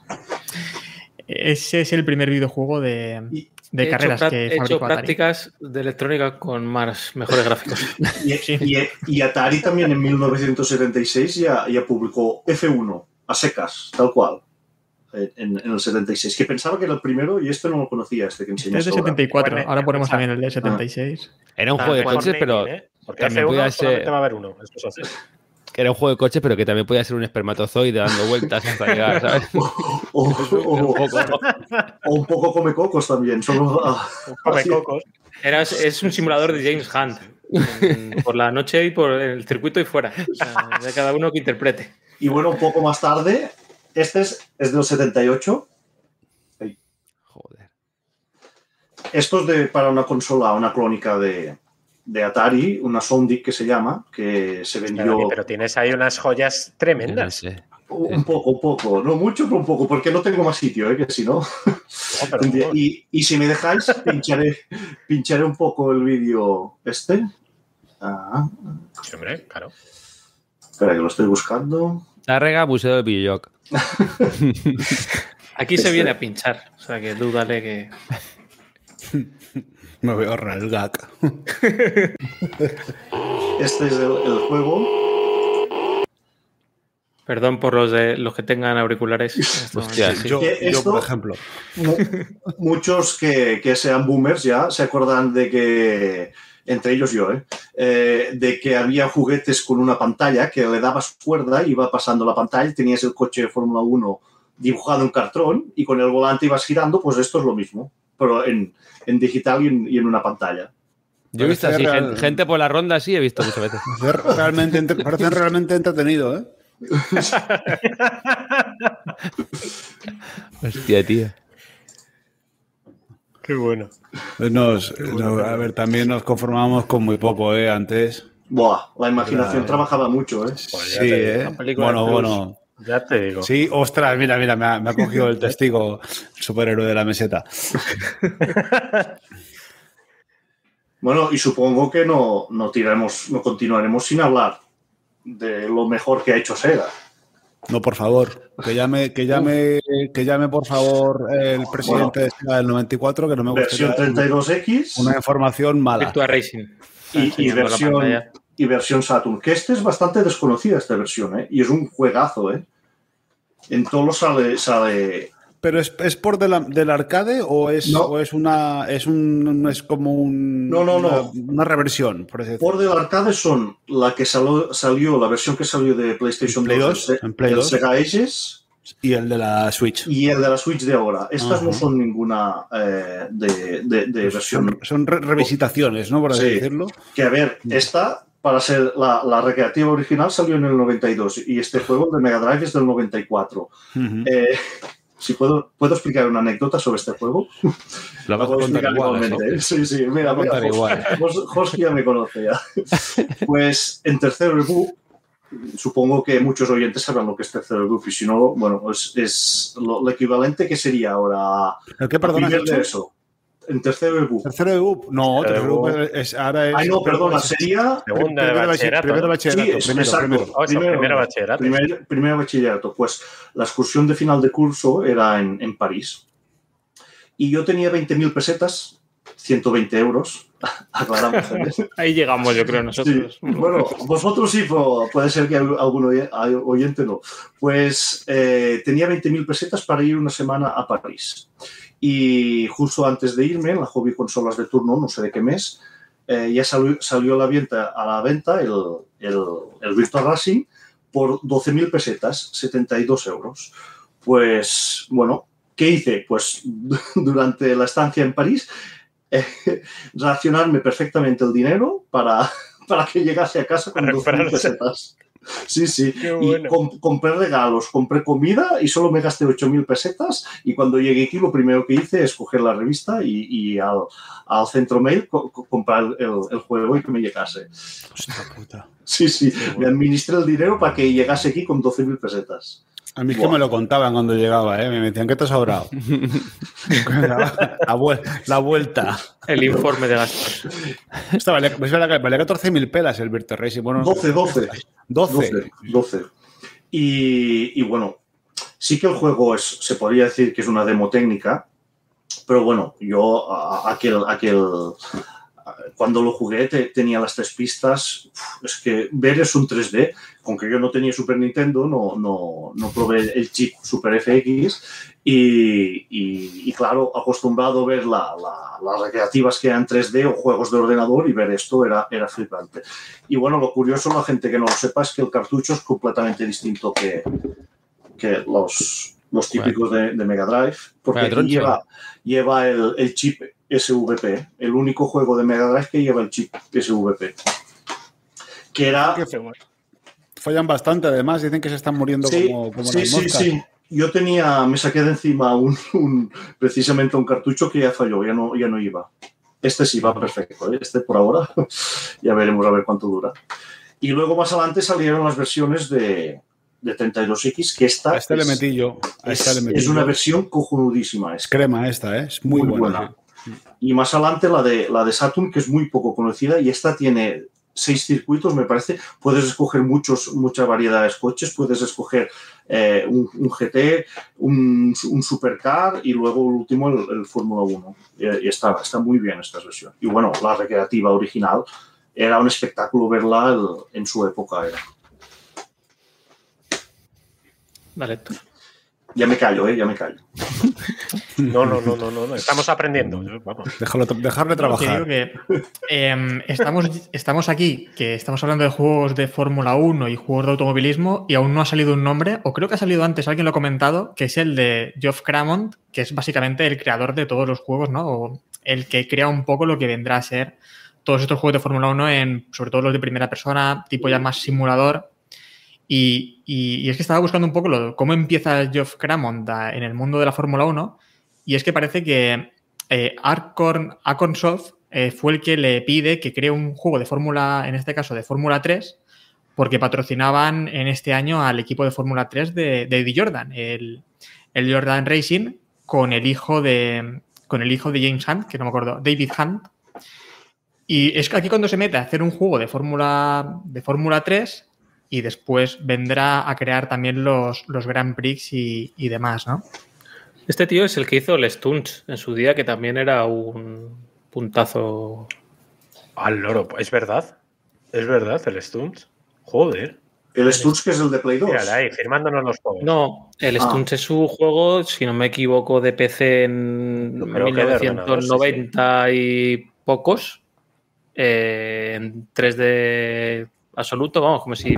S5: ese es el primer videojuego de, de
S3: He hecho
S5: carreras
S3: prac-
S5: que
S3: he hecho
S5: Atari.
S3: prácticas de electrónica con más mejores gráficos.
S6: Y, y- y Atari también en 1976 ya, ya publicó F1 a secas, tal cual, en, en el 76. Que pensaba que era el primero y este no lo conocía, este que
S5: Este
S6: enseñaste
S5: es de
S6: ahora.
S5: 74,
S7: Bueno,
S5: ahora ponemos también el de 76.
S8: Era un
S7: Ah,
S8: juego de coches, pero
S7: ¿eh? Porque
S8: también
S7: F1
S8: podía
S7: solamente
S8: ser-
S7: va a haber uno. Eso es así.
S8: Era un juego de coches, pero que también podía ser un espermatozoide dando vueltas hasta llegar, ¿sabes?
S6: O,
S8: Un
S6: o-
S8: poco, ¿no?
S6: o un poco come cocos también. Solo, ah,
S7: Come cocos.
S3: Era, es un simulador de James Hunt. en- por la noche y por el circuito y fuera. O sea, de cada uno que interprete.
S6: Y bueno, un poco más tarde, este es, es del 78.
S8: Joder.
S6: Esto es de, para una consola, una clónica de, de Atari, una Sondic que se llama, que se vendió
S7: Pero, pero tienes ahí unas joyas
S8: no
S7: tremendas.
S8: sé.
S6: un poco, un poco. No mucho, pero un poco, porque no tengo más sitio, ¿eh? que si no. Y, y si me dejáis, pincharé, pincharé un poco el vídeo este. Ah,
S7: Sí, hombre, claro.
S6: espera, que lo estoy buscando.
S8: Tárrega, Museo de Videojoc.
S3: Aquí se viene a pinchar. O sea que dúdale que.
S4: Me voy a ahorrar el gag.
S6: Este es el, el juego.
S3: Perdón por los de los que tengan auriculares.
S8: Hostia, sí.
S4: Yo, por ejemplo.
S6: Mu- Muchos que, que sean boomers ya se acuerdan de que, entre ellos yo, ¿eh? Eh, de que había juguetes con una pantalla que le dabas cuerda, iba pasando la pantalla, tenías el coche de Fórmula 1 dibujado en cartón y con el volante ibas girando, pues esto es lo mismo, pero en, en digital y en, y en una pantalla.
S8: Yo he visto así,
S4: real.
S8: gente, por la ronda así, he visto muchas veces.
S4: Parece realmente, entre- parece realmente entretenido, ¿eh?
S8: Hostia, tío.
S7: Qué bueno.
S4: Nos, no, a ver, también nos conformamos con muy poco, ¿eh? Antes.
S6: Buah, la imaginación
S4: Claro.
S6: trabajaba mucho, ¿eh?
S7: Pues
S4: Sí,
S7: digo,
S4: ¿eh? Bueno, bueno.
S7: Ya te digo.
S4: Sí, ostras, mira, mira, me ha, me ha cogido el testigo, el superhéroe de la meseta.
S6: Bueno, y supongo que no, no tiraremos, no continuaremos sin hablar de lo mejor que ha hecho Sega.
S4: No, por favor, que llame, que llame, que llame, por favor, el presidente de Sega del 94, que no me
S6: Versión
S4: gustaría
S6: 32X
S4: una información mala.
S3: Virtua Racing.
S6: y, y versión, y versión Saturn, que este es bastante desconocida esta versión, ¿eh? Y es un juegazo, ¿eh? En todos sale, sale
S4: ¿Pero es, es por de la- del arcade o es,
S6: No.
S4: o es una es un es como un
S6: No, no, no.
S4: Una, reversión, por así decirlo?
S6: por del arcade son la que salió, salió la versión que salió de PlayStation
S4: Play
S6: 2,
S4: 2,
S6: el,
S4: en Play
S6: el
S4: 2.
S6: Sega Ages
S4: Y el de la Switch.
S6: y el de la Switch de ahora. Estas no son ninguna eh, de, de- de versión
S4: Son, son re- revisitaciones, ¿no? Por así
S6: Sí.
S4: decirlo.
S6: Que a ver, esta, para ser la, la recreativa original, salió en el 92 y este juego de Mega Drive es del 94.
S4: Ujú.
S6: Eh, si puedo, ¿Puedo explicar una anécdota sobre este juego?
S4: Lo vas a contar igual.
S6: ¿eh? Sí, sí, mira, mira,
S4: igual.
S6: Joski ya me conoce ya. Pues en tercer reboot, supongo que muchos oyentes sabrán lo que es tercer reboot y si no, bueno, es, es lo, lo equivalente que sería ahora
S4: ¿El qué, has hecho?
S6: eso. En tercer reboot.
S4: Tercero de UP. No,
S7: Tercero de
S4: tercero de
S7: UP.
S4: UP es, ahora es.
S6: Ay, no, perdona,
S4: es-
S6: sería
S7: Segunda de bachillerato.
S4: Primero bachillerato.
S6: Sí,
S4: primero,
S6: exacto.
S4: primero.
S7: Eso, primero bachillerato.
S6: Primer, primer bachillerato. Pues la excursión de final de curso era en, en París. Y yo tenía 20.000 pesetas, 120 euros. Aclaramos.
S3: Ahí llegamos, yo creo,
S6: Sí.
S3: nosotros.
S6: Bueno, vosotros sí, pero puede ser que algún oyente no. Pues eh, tenía 20.000 pesetas para ir una semana a París. Y justo antes de irme, en la hobby consolas de turno, no sé de qué mes, eh, ya salió, salió a, la venta, a la venta el, el, el Virtual Racing por 12.000 pesetas, 72 euros. Pues bueno, ¿qué hice? Pues durante la estancia en París, eh, racionarme perfectamente el dinero para, para que llegase a casa con
S7: Para
S6: 2.000
S7: comprarse.
S6: pesetas. Sí, sí. Y compré regalos, compré comida y solo me gasté 8.000 pesetas. Y cuando llegué aquí, lo primero que hice es coger la revista y, y al, al centro mail co- co- comprar el, el juego y que me llegase.
S4: Hostia puta.
S6: Sí, sí. Me administré el dinero para que llegase aquí con 12.000 pesetas.
S4: A mí es que me lo contaban cuando llegaba, ¿eh? Me decían, ¿qué te ha sobrado? la, la vuel- la vuelta.
S3: El informe de gastos.
S4: Esto valía, es verdad que valía 14.000 pelas el Virtua Racing. Bueno,
S6: 12, 12.
S4: 12.
S6: 12. 12. Y, y bueno, sí que el juego es, se podría decir que es una demo técnica, pero bueno, yo aquel, aquel, cuando lo jugué te- tenía las tres pistas. Uf, Es que ver es un 3D, aunque yo no tenía Super Nintendo, no, no, no probé el chip Super FX y, y- y claro, acostumbrado a ver la- la- las recreativas que eran 3D o juegos de ordenador y ver esto era, era flipante. Y bueno, lo curioso, la gente que no lo sepa, es que el cartucho es completamente distinto que, que los, los típicos de, de Mega Drive, porque lleva, lleva el, el chip SVP, el único juego de Mega Drive que lleva el chip SVP. Que era...
S4: Follan bastante, además. Dicen que se están muriendo
S6: Sí,
S4: como, como
S6: sí,
S4: las
S6: sí, sí. Yo tenía, me saqué de encima un, un- precisamente un cartucho que ya falló, ya no, ya no iba. Este sí va perfecto, ¿eh? este por ahora. ya veremos a ver cuánto dura. Y luego más adelante salieron las versiones de, de 32X, que esta
S4: A este le
S6: es,
S4: metí yo. A este
S6: es-
S4: le metí
S6: es una
S4: yo.
S6: versión cojonudísima.
S4: Es crema esta, ¿eh? Es muy,
S6: Muy
S4: buena.
S6: buena. Y más adelante la de, la de Saturn, que es muy poco conocida, y esta tiene seis circuitos, me parece. Puedes escoger muchos, mucha variedad de coches, puedes escoger eh, un, un GT, un, un Supercar y luego el último el, el Fórmula 1. Y, y está, está muy bien esta versión. Y bueno, la recreativa original era un espectáculo verla el- en su época. Era.
S3: Héctor.
S6: Ya me callo, ¿eh? Ya me callo.
S7: No, no, no, no, no, no. Estamos aprendiendo. Vamos.
S4: Déjalo, dejarle
S5: Que
S4: trabajar.
S5: digo que, em, estamos, estamos aquí, que estamos hablando de juegos de Fórmula 1 y juegos de automovilismo y aún no ha salido un nombre, o creo que ha salido antes, alguien lo ha comentado, que es el de Geoff Cramont, que es básicamente el creador de todos los juegos, ¿no? O el que crea un poco lo que vendrá a ser todos estos juegos de Fórmula 1, en, sobre todo los de primera persona, tipo ya más simulador. Y, y- y es que estaba buscando un poco lo- cómo empieza Geoff Cramont a- en el mundo de la Fórmula 1 y es que parece que eh, Acorn, Acorn Soft eh, fue el que le pide que cree un juego de Fórmula, en este caso de Fórmula 3, porque patrocinaban en este año al equipo de Fórmula 3 de, de Jordan, el, el Jordan Racing, con el hijo de con el hijo de James Hunt, que no me acuerdo, David Hunt. Y es que aquí cuando se mete a hacer un juego de Fórmula de Fórmula 3 y después vendrá a crear también los, los Grand Prix y, y demás, ¿no?
S3: Este tío es el que hizo el Stunts en su día, que también era un puntazo.
S7: Al loro, es verdad. Es verdad, el Stunts. Joder.
S6: El Stunts, que es el de Play 2.
S7: Mírala ahí, firmándonos los juegos.
S3: No, el
S6: Ah.
S3: Stunts es su juego, si no me equivoco, de PC en
S7: Yo creo que de ordenador,
S3: 1990 y pocos. eh, en 3D absoluto, vamos, como si.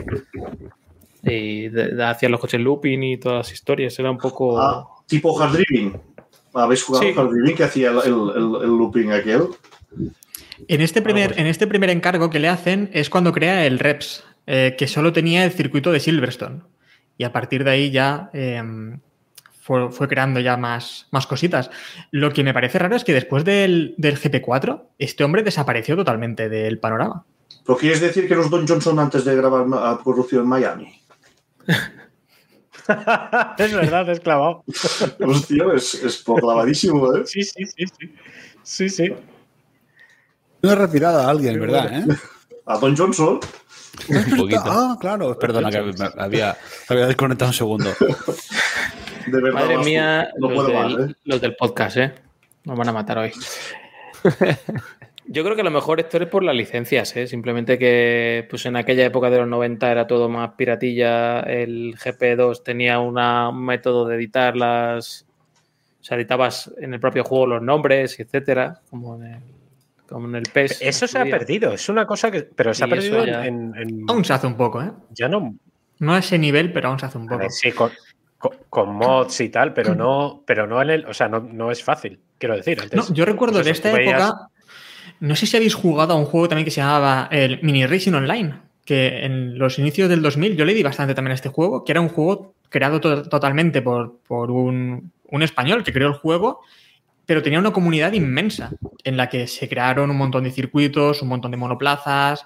S3: Y de- de- hacían los coches looping y todas las historias. Era un poco.
S6: Ah, tipo Hard Driving. ¿Habéis jugado
S3: Sí.
S6: Hard Driving que hacía el, el- el- el looping aquel?
S5: En este, primer,
S3: pues.
S5: en este primer encargo que le hacen es cuando crea el Reps, eh, que solo tenía el circuito de Silverstone. Y a partir de ahí ya eh, fue, fue creando ya más, más cositas. Lo que me parece raro es que después del, del GP4, este hombre desapareció totalmente del panorama.
S6: ¿Pero quieres decir que los Don Johnson antes de grabar a Corrupción en Miami?
S7: es verdad, es clavado.
S6: Hostia, es, es por clavadísimo, ¿eh?
S7: Sí, sí, sí, sí. Sí, sí.
S4: Una retirada a alguien, ¿verdad? ¿eh?
S6: A Don Johnson.
S8: Un poquito.
S4: Ah, claro. Perdona, que me había, había desconectado un segundo.
S6: De verdad.
S3: Madre mía,
S6: no
S3: los,
S6: puedo
S3: del,
S6: más, ¿eh?
S3: los del podcast, ¿eh? Nos van a matar hoy. Yo creo que a lo mejor esto es por las licencias, ¿eh? Simplemente que pues en aquella época de los 90 era todo más piratilla. El GP2 tenía una- un método de editar las. O sea, editabas en el propio juego los nombres, etcétera, como en el, como en el PES.
S7: Eso
S3: en
S7: se ha perdido. Es una cosa que. Pero se ha
S3: Y
S7: perdido
S3: ya-
S7: en, en-
S5: Aún se hace un poco, ¿eh?
S7: Ya no.
S5: No a ese nivel, pero aún se hace un poco.
S7: ver, sí, con, con- con mods y tal, pero no, pero no en el. O sea, no, no es fácil, quiero decir. Antes,
S5: No, yo recuerdo
S7: pues
S5: de
S7: eso,
S5: esta
S7: veías-
S5: época, no sé si habéis jugado a un juego también que se llamaba el Mini Racing Online, que en los inicios del 2000 yo le di bastante también a este juego, que era un juego creado to- totalmente por, por un, un español que creó el juego, pero tenía una comunidad inmensa en la que se crearon un montón de circuitos, un montón de monoplazas,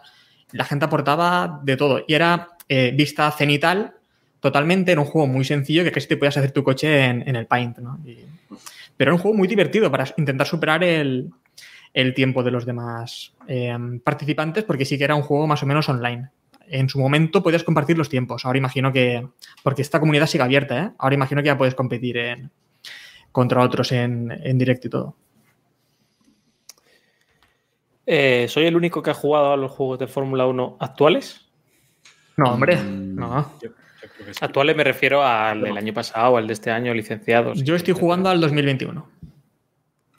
S5: la gente aportaba de todo y era eh, vista cenital totalmente, era un juego muy sencillo que casi te podías hacer tu coche en, el Paint, ¿no? Pero era un juego muy divertido para intentar superar el, el tiempo de los demás eh, participantes, porque sí que era un juego más o menos online. En su momento podías compartir los tiempos. Ahora imagino que. Porque esta comunidad sigue abierta, ¿eh? Ahora imagino que ya puedes competir en, contra otros en, en directo y todo.
S3: Eh, ¿Soy el único que ha jugado a los juegos de Fórmula 1 actuales?
S5: No, hombre,
S4: Mm.
S5: no.
S7: Yo, yo creo que sí.
S3: Actuales me refiero al del año pasado, al de este año, licenciados.
S5: Yo estoy jugando al 2021.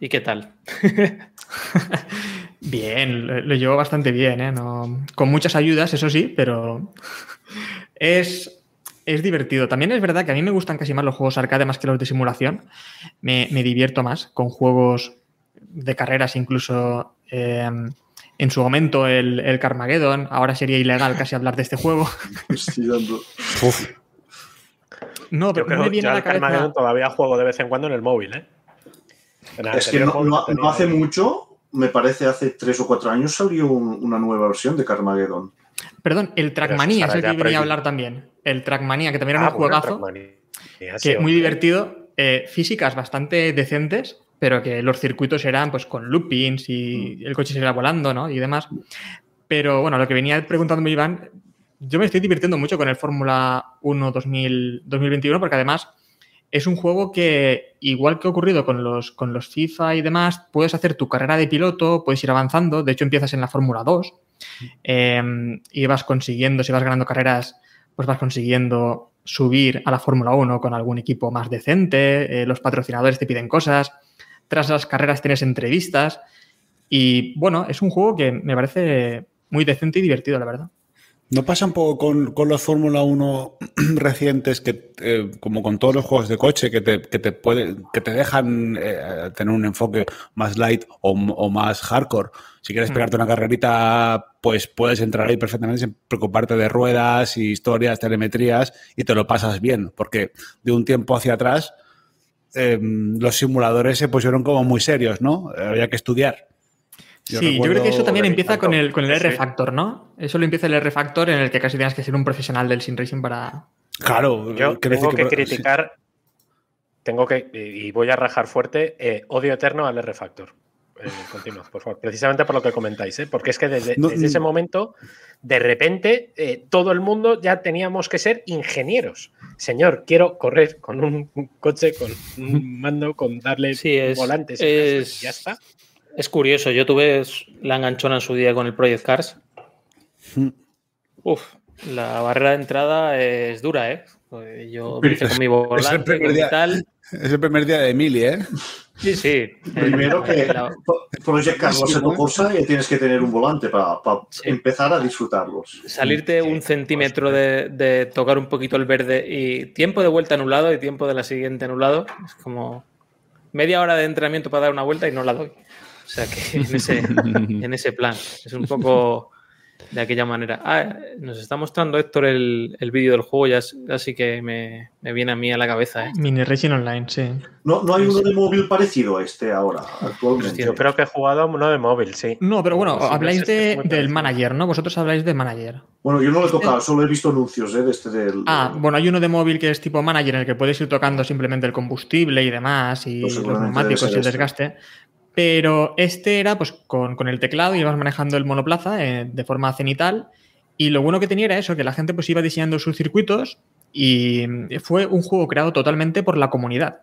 S3: ¿Y qué tal?
S5: Bien, lo, lo llevo bastante bien, ¿eh? No- con muchas ayudas, eso sí, pero es, es divertido. También es verdad que a mí me gustan casi más los juegos arcade más que los de simulación. Me, me divierto más con juegos de carreras, incluso eh, en su momento el, el Carmageddon. Ahora sería ilegal casi hablar de este juego.
S6: Estoy dando-
S5: No,
S7: Yo
S5: pero
S7: creo
S5: no me viene
S7: yo
S5: a la
S7: al Carmageddon
S5: cabeza.
S7: todavía juego de vez en cuando en el móvil, ¿eh?
S6: Es que no, no- no hace mucho, me parece hace tres o cuatro años salió un- una nueva versión de Carmageddon.
S5: Perdón, el Trackmania es el que venía a hablar también. El Trackmania, que también era
S7: Ah,
S5: un
S7: bueno,
S5: juegazo.
S7: Trackmania,
S5: que muy divertido, eh, físicas bastante decentes, pero que los circuitos eran pues con loopings y el coche se iba volando, ¿no? Y demás. Pero bueno, lo que venía preguntándome Iván, yo me estoy divirtiendo mucho con el Fórmula 1 2000 2021 porque además es un juego que, igual que ha ocurrido con los, con los FIFA y demás, puedes hacer tu carrera de piloto, puedes ir avanzando, de hecho empiezas en la Fórmula 2 eh, y vas consiguiendo, si vas ganando carreras, pues vas consiguiendo subir a la Fórmula 1 con algún equipo más decente, eh, los patrocinadores te piden cosas, tras las carreras tienes entrevistas y bueno, es un juego que me parece muy decente y divertido, la verdad.
S4: ¿No pasa un poco con, con los Fórmula 1 recientes que, eh, como con todos los juegos de coche, que te, que te, puede, que te dejan eh, tener un enfoque más light o, o más hardcore? Si quieres
S5: Mm.
S4: pegarte una carrerita, pues puedes entrar ahí perfectamente sin preocuparte de ruedas, historias, telemetrías y te lo pasas bien, porque de un tiempo hacia atrás eh, los simuladores se pusieron como muy serios, ¿no? Había que estudiar. Yo
S5: sí, yo creo que eso también empieza con el, con el. R-Factor, ¿no? Eso lo empieza el R-Factor en el que casi tienes que ser un profesional del Sim Racing para...
S4: Claro,
S7: Yo
S4: quiero
S7: tengo
S4: decir
S7: que
S4: sí.
S7: criticar, tengo que, y voy a rajar fuerte, eh, odio eterno al R-Factor. Eh, continúa, por favor. Precisamente por lo que comentáis, ¿eh? porque es que desde,
S4: No,
S7: desde ese
S4: mm.
S7: momento, de repente, eh, todo el mundo ya teníamos que ser ingenieros. Señor, quiero correr con un coche, con un mando, con darle
S3: Sí, es-
S7: volantes y
S3: es-
S7: y ya está.
S3: Es curioso, yo tuve la enganchona en su día con el Project Cars.
S4: Mm.
S3: Uf, la barrera de entrada es dura, ¿eh? Yo me hice con mi
S4: el
S3: volante,
S4: primer
S3: con mi
S4: día.
S3: tal.
S4: Es el primer día de Emily, ¿eh?
S3: Sí, sí.
S6: Primero que
S3: La-
S6: Project Cars Assetto
S4: ¿no?
S6: Corsa y tienes que tener un volante para
S3: Sí.
S6: empezar a disfrutarlos.
S3: salirte un centímetro de, de tocar un poquito el verde y tiempo de vuelta anulado y tiempo de la siguiente anulado. Es como media hora de entrenamiento para dar una vuelta y no la doy. O sea que en ese, en ese plan. Es un poco de aquella manera. Ah, nos está mostrando Héctor el, el vídeo del juego, ya, así que me, me viene a mí a la cabeza. ¿eh?
S5: Mini Racing Online, sí.
S6: No, no hay uno de móvil parecido a este ahora, actualmente.
S7: Yo creo que he jugado uno de móvil, sí.
S5: No, pero bueno,
S7: Sí,
S5: habláis
S7: este
S5: de- del
S7: parecido.
S5: manager, ¿no? Vosotros habláis de manager.
S6: Bueno, yo no lo he tocado, solo he visto anuncios ¿eh? de este del.
S5: Ah, bueno, hay uno de móvil que es tipo manager en el que puedes ir tocando simplemente el combustible y demás y
S6: Pues
S5: los neumáticos y el
S6: ser este.
S5: Pero este era pues con, con el teclado y ibas manejando el monoplaza eh, de forma cenital. Y lo bueno que tenía era eso, que la gente pues iba diseñando sus circuitos y fue un juego creado totalmente por la comunidad.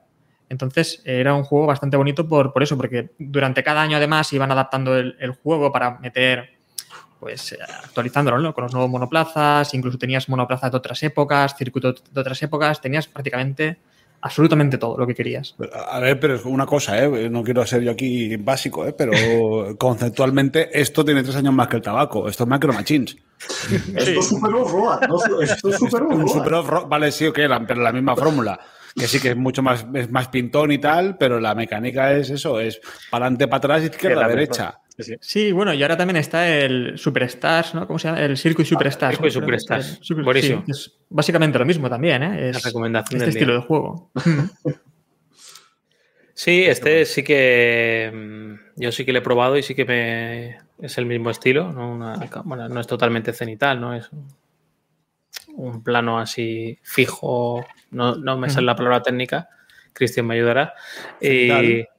S5: Entonces era un juego bastante bonito por, por eso, porque durante cada año además iban adaptando el, el juego para meter, pues eh, actualizándolo ¿no? con los nuevos monoplazas, incluso tenías monoplazas de otras épocas, circuitos de otras épocas, tenías prácticamente absolutamente todo lo que querías.
S4: A ver, pero es una cosa, ¿eh? No quiero ser yo aquí básico, ¿eh? Pero conceptualmente esto tiene tres años más que el tabaco. Esto es Macro Machines.
S6: Esto es Super Off-Road, ¿no? Esto es Super Off-Road.
S4: Vale, sí, ok, la, pero la misma fórmula. Que sí que es mucho más, es más pintón y tal, pero la mecánica es eso, es para adelante, para atrás, izquierda, derecha.
S7: Sí, sí.
S5: Sí, bueno, y ahora también está el Superstars, ¿no? ¿Cómo se llama? El Circuit Superstars.
S3: Circuit
S5: ¿no? Creo que
S3: Superstars.
S5: el Super-
S3: Buenísimo.
S5: sí, es básicamente lo mismo también, ¿eh?
S3: La
S5: Es
S3: recomendación
S5: este
S3: del
S5: estilo
S3: día.
S5: de juego.
S3: Sí, este sí que mm, yo sí que lo he probado y sí que me es el mismo estilo, ¿no? Una- bueno, no es totalmente cenital, ¿no? Es un plano así fijo, no, no me sale la palabra técnica, Cristian me ayudará. Y,
S4: Cenital.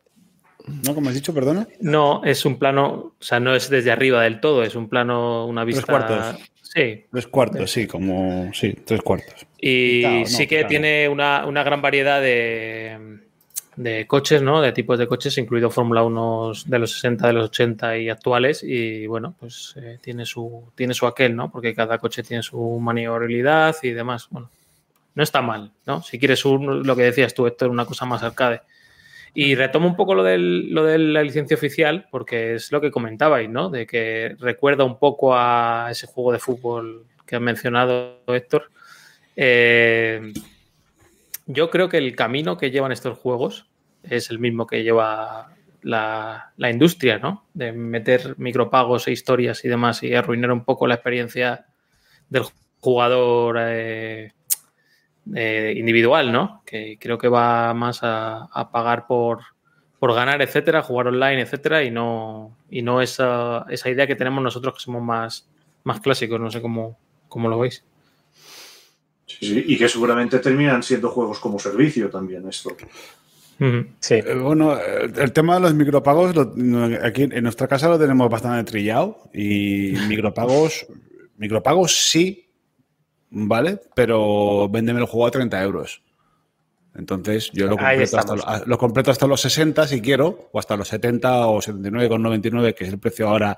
S4: ¿No? Como has dicho, perdona.
S3: no, es un plano, o sea, no es desde arriba del todo, es un plano, una
S4: Tres
S3: vista.
S4: cuartos.
S3: Sí.
S4: Tres cuartos, sí, como. Sí, tres cuartos.
S3: Y
S4: Claro, no,
S3: sí que
S4: claro.
S3: tiene una, una gran variedad de, de coches, ¿no? De tipos de coches, incluido Fórmula 1 de los 60, de los 80 y actuales. Y bueno, pues eh, tiene su tiene su aquel, ¿no? Porque cada coche tiene su maniobrabilidad y demás. Bueno, no está mal, ¿no? Si quieres un- lo que decías tú, Héctor, una cosa más arcade. Y retomo un poco lo, del, lo de la licencia oficial, porque es lo que comentabais, ¿no? De que recuerda un poco a ese juego de fútbol que has mencionado, Héctor. Eh, yo creo que el camino que llevan estos juegos es el mismo que lleva la, la industria, ¿no? De meter micropagos e historias y demás y arruinar un poco la experiencia del jugador eh, eh, individual, ¿no? Que creo que va más a, a pagar por, por ganar, etcétera, jugar online, etcétera, y no, y no esa, esa idea que tenemos nosotros que somos más, más clásicos, no sé cómo, cómo lo veis.
S6: Sí, sí, y que seguramente terminan siendo juegos como servicio también esto.
S7: Sí.
S4: Eh, Bueno, eh, el tema de los micropagos, aquí en nuestra casa lo tenemos bastante trillado y micropagos, micropagos sí, ¿vale? Pero véndeme el juego a 30 euros. Entonces yo lo completo, hasta, lo completo hasta los 60 si quiero, o hasta los 70 o 79,99, que es el precio ahora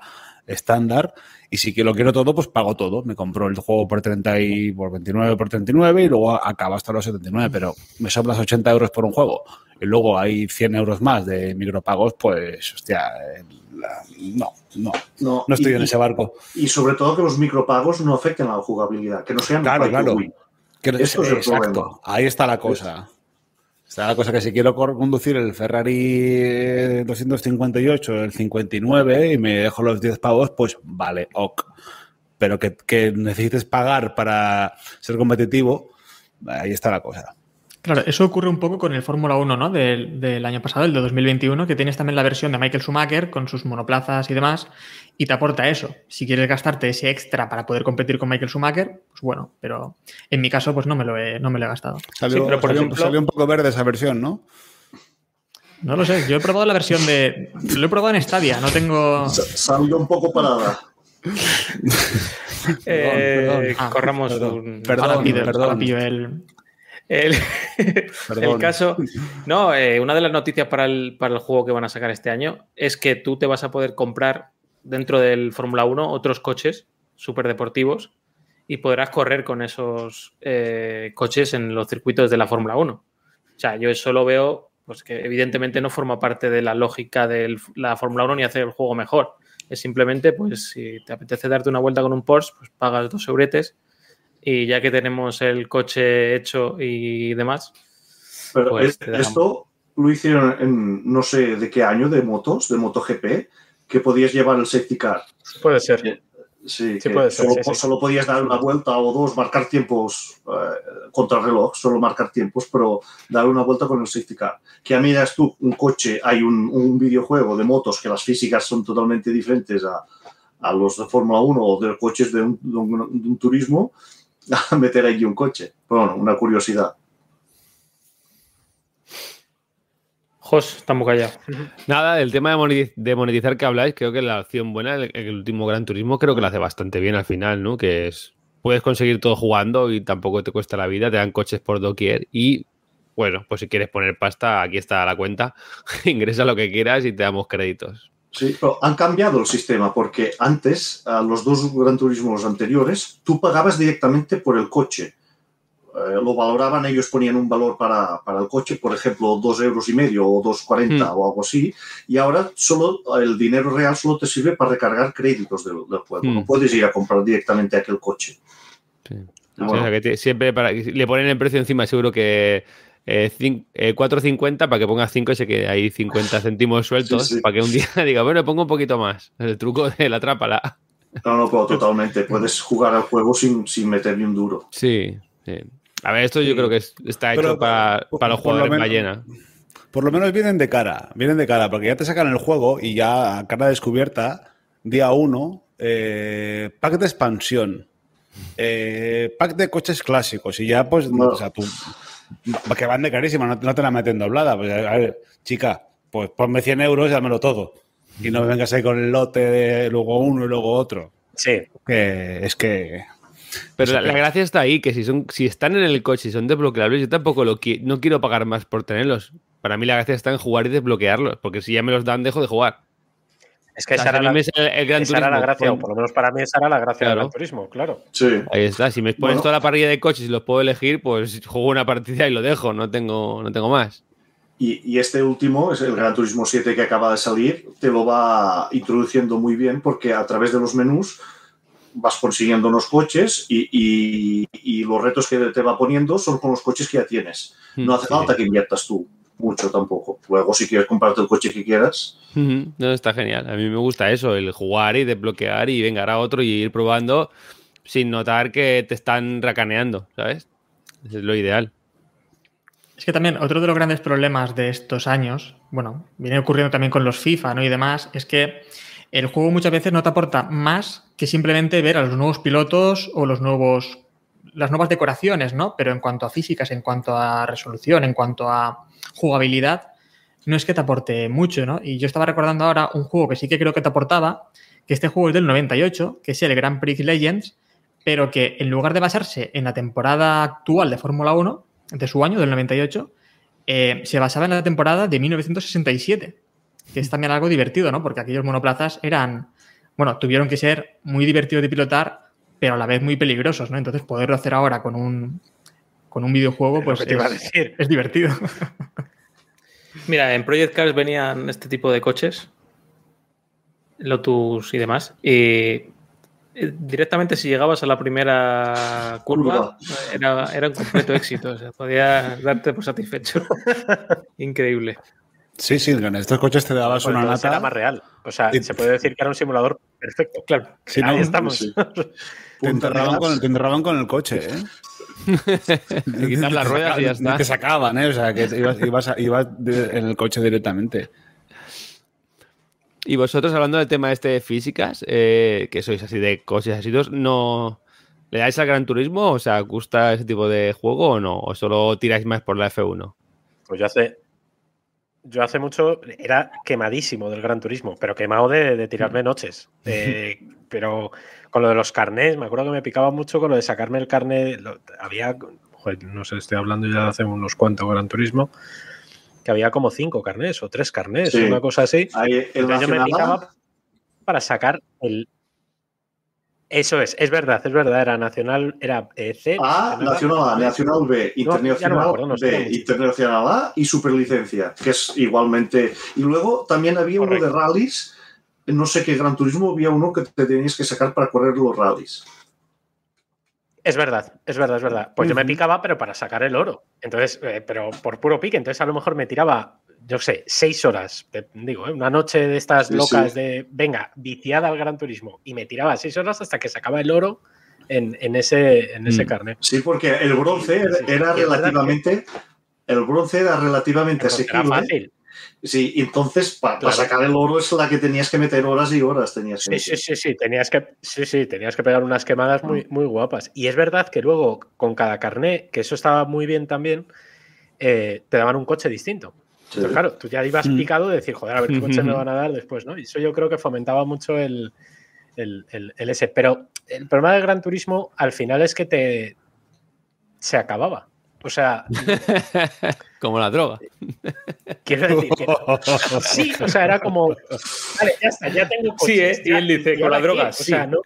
S4: estándar. Y si que lo quiero todo, pues pago todo. Me compro el juego por 30 y por 29, por 39 y luego acaba hasta los 79, pero me sobras 80 euros por un juego y luego hay 100 euros más de micropagos, pues, hostia, la- no, no,
S6: No,
S4: no estoy
S6: y-
S4: en ese barco.
S6: Y sobre todo que los micropagos no afecten a la jugabilidad, que no sean
S4: Claro, claro. Que-
S6: Esto es el
S4: exacto,
S6: problema.
S4: ahí está la cosa. Está la cosa que si quiero conducir el Ferrari 258, el 59 y me dejo los 10 pavos, pues vale, ok. Pero que, que necesites pagar para ser competitivo, ahí está la cosa.
S5: Claro, eso ocurre un poco con el Fórmula 1, ¿no? Del, del año pasado, el de 2021, que tienes también la versión de Michael Schumacher con sus monoplazas y demás, y te aporta eso. Si quieres gastarte ese extra para poder competir con Michael Schumacher, pues bueno, pero en mi caso, pues no me lo he, no me lo he gastado.
S4: Salió,
S3: Sí, pero por
S4: salió-
S3: ejemplo-
S4: salió un poco verde esa versión, ¿no?
S5: No lo sé, yo he probado la versión de. Lo he probado en Stadia, no tengo.
S6: Sa- Salió un poco parada.
S3: Eh,
S4: perdón.
S5: Ah,
S3: corramos
S4: perdón,
S3: un-
S4: perdón.
S5: ahora pido,
S4: perdón.
S5: ahora pillo el.
S3: El, el caso. No, eh, una de las noticias para el, para el juego que van a sacar este año es que tú te vas a poder comprar dentro del Fórmula 1 otros coches súper deportivos y podrás correr con esos eh, coches en los circuitos de la Fórmula 1. O sea, yo eso lo veo, pues que evidentemente no forma parte de la lógica de la Fórmula 1 ni hacer el juego mejor. Es simplemente, pues, si te apetece darte una vuelta con un Porsche, pues pagas dos euretes y ya que tenemos el coche hecho y demás,
S6: Pero
S3: Pues
S6: es- esto lo hicieron en no sé de qué año de motos, de MotoGP, que podías llevar el safety car.
S7: Puede ser.
S6: Sí, Sí,
S7: Sí,
S6: que
S7: puede ser,
S6: solo,
S7: sí, sí.
S6: solo podías dar una vuelta o dos, marcar tiempos eh, contra reloj, solo marcar tiempos, pero dar una vuelta con el safety car. Que a miras tú un coche, hay un, un videojuego de motos que las físicas son totalmente diferentes a, a los de Fórmula 1 o de coches de un, de un- de un turismo, a meter allí un coche. Pero bueno, una curiosidad.
S3: Jos, estamos callados.
S8: Nada, el tema de monetizar que habláis, creo que la opción buena, el, el último Gran Turismo, creo que lo hace bastante bien al final, ¿no? Que es, puedes conseguir todo jugando y tampoco te cuesta la vida, te dan coches por doquier y, bueno, pues si quieres poner pasta, aquí está la cuenta, ingresa lo que quieras y te damos créditos.
S6: Sí, pero han cambiado el sistema porque antes, a los dos Gran Turismos anteriores, tú pagabas directamente por el coche. Eh, lo valoraban, ellos ponían un valor para, para el coche, por ejemplo, dos euros y medio o 2,40
S8: Hmm.
S6: o algo así, y ahora solo el dinero real solo te sirve para recargar créditos del, del juego. No puedes ir a comprar directamente aquel coche.
S8: Sí.
S6: Ah,
S8: O sea, que te- siempre para, le ponen el precio encima, seguro que eh, cin- eh, 4.50 para que pongas 5 y se quede ahí 50 céntimos sueltos
S6: Sí, sí.
S8: para que un día diga, bueno, pongo un poquito más. El truco de la trápala.
S6: No, no, pero totalmente. Puedes jugar al juego sin, sin meter ni un duro.
S8: Sí, sí. A ver, esto yo creo que es- está hecho
S4: Pero,
S8: para,
S4: por-
S8: para los
S4: lo
S8: jugadores
S4: menos-
S8: ballena.
S4: Por lo menos vienen de cara, vienen de cara, porque ya te sacan el juego y ya a cara descubierta, día uno, eh, pack de expansión. eh, pack de coches clásicos y ya, pues,
S6: No.
S4: o sea, tú, que van de carísima, no, no te la meten doblada. Pues, a ver, chica, pues ponme 100 euros y dámelo todo. Y no me vengas ahí con el lote de luego uno y luego otro.
S7: Sí,
S4: Que es que.
S8: Pero la, gracia está ahí, que si son, si están en el coche y son desbloqueables, yo tampoco lo qui- no quiero pagar más por tenerlos. Para mí la gracia está en jugar y desbloquearlos, porque si ya me los dan, dejo de jugar.
S7: Es que esa, era la,
S8: sale el Gran
S7: esa era la gracia,
S8: con-
S7: o por lo menos para mí esa era la gracia
S8: Claro.
S7: del Gran Turismo, claro.
S6: Sí.
S8: Ahí está, si me pones
S6: Bueno.
S8: toda la parrilla de coches y los puedo elegir, pues juego una partida y lo dejo, no tengo, no tengo más.
S6: Y, y este último, es el Gran Turismo 7 que acaba de salir, te lo va introduciendo muy bien porque a través de los menús vas consiguiendo unos coches y, y- y los retos que te va poniendo son con los coches que ya tienes. No hace
S8: Sí.
S6: falta que inviertas tú mucho tampoco. Luego, si quieres comprarte el coche que quieras,
S8: No, está genial. A mí me gusta eso, el jugar y desbloquear y vengar a otro y ir probando sin notar que te están racaneando, ¿sabes? Es lo ideal.
S5: Es que también otro de los grandes problemas de estos años, bueno, viene ocurriendo también con los FIFA ¿no? y demás, es que el juego muchas veces no te aporta más que simplemente ver a los nuevos pilotos o los nuevos, las nuevas decoraciones, ¿no? Pero en cuanto a físicas, en cuanto a resolución, en cuanto a jugabilidad, no es que te aporte mucho, ¿no? Y yo estaba recordando ahora un juego que sí que creo que te aportaba, que este juego es del 98, que es el Grand Prix Legends, pero que en lugar de basarse en la temporada actual de Fórmula 1, de su año, del 98, eh, se basaba en la temporada de 1967, que es también algo divertido, ¿no? Porque aquellos monoplazas eran, bueno, tuvieron que ser muy divertidos de pilotar, pero a la vez muy peligrosos, ¿no? Entonces poderlo hacer ahora con un, con un videojuego,
S7: Es
S5: pues
S7: te iba a
S5: es,
S7: decir.
S5: es divertido.
S3: Mira, en Project Cars venían este tipo de coches, Lotus y demás, y eh, directamente si llegabas a la primera curva, era, era un completo éxito, o sea, podías darte por satisfecho. Increíble.
S4: Sí, sí, en estos coches te dabas
S7: Pues
S4: una
S7: entonces era
S4: nata.
S7: más real. O sea,
S4: Y-
S7: se puede decir que era un simulador perfecto.
S3: Claro.
S4: Sí,
S7: Ahí
S4: no,
S7: estamos.
S6: sí.
S4: Te enterraban, con, el- te enterraban con el coche, ¿eh?
S8: Le quitas las ruedas y ya está.
S4: Te sacaban, ¿eh? O sea, que ibas, ibas, a- ibas de- en el coche directamente.
S8: Y vosotros, hablando del tema este de físicas, eh, que sois así de coches así, dos, ¿no le dais al Gran Turismo? O sea, ¿os gusta ese tipo de juego o no? ¿O solo tiráis más por la F1?
S7: Pues yo hace. Yo hace mucho era quemadísimo del Gran Turismo, pero quemado de, de tirarme noches. Eh, pero con lo de los carnés, me acuerdo que me picaba mucho con lo de sacarme el carnet. lo- había, joder, no sé, estoy hablando ya de hace unos cuantos Gran Turismo, que había como cinco carnés o tres carnés,
S6: Sí.
S7: una cosa así.
S6: ahí
S7: Entonces yo me picaba para sacar el. Eso es, es verdad, es verdad. Era Nacional, era eh, C.
S6: A, Nacional A, Nacional B,
S7: No, no
S6: Internacional
S7: acuerdo, no
S6: B. Internacional A y Superlicencia, que es igualmente. Y luego también había uno de rallies, no sé qué Gran Turismo, había uno que te tenías que sacar para correr los rallies.
S7: Es verdad, es verdad, es verdad. Pues yo me picaba, pero para sacar el oro. Entonces, eh, pero por puro pique. Entonces, a lo mejor me tiraba, yo qué sé, seis horas. digo, ¿eh? una noche de estas
S6: Sí,
S7: locas
S6: sí.
S7: de, venga, viciada al Gran Turismo. Y me tiraba seis horas hasta que sacaba el oro en, en ese, en ese
S8: Mm.
S7: carnet.
S6: Sí, porque el bronce era,
S7: Sí,
S6: era relativamente. El bronce era relativamente
S7: Era
S6: asequible.
S7: fácil.
S6: Sí, y entonces para
S7: Claro.
S6: sacar el oro es la que tenías que meter horas y horas. Tenías que
S7: Sí, sí, sí, sí, tenías que, sí, sí, tenías que pegar unas quemadas muy, muy guapas. Y es verdad que luego, con cada carnet, que eso estaba muy bien también, eh, te daban un coche distinto.
S6: Sí.
S7: Claro, tú ya ibas
S4: Mm.
S7: picado de decir, joder, a ver qué coche me van a dar después, ¿no? Y eso yo creo que fomentaba mucho el, el, el- el ese. Pero el problema del Gran Turismo al final es que te se acababa. O sea,
S8: Como la droga.
S7: quiero decir que sí, o sea, era como, vale, ya está, ya tengo coches.
S3: Sí, ¿eh? Y
S7: ya,
S3: él dice, con la droga,
S7: qué? O
S3: sí.
S7: sea, no-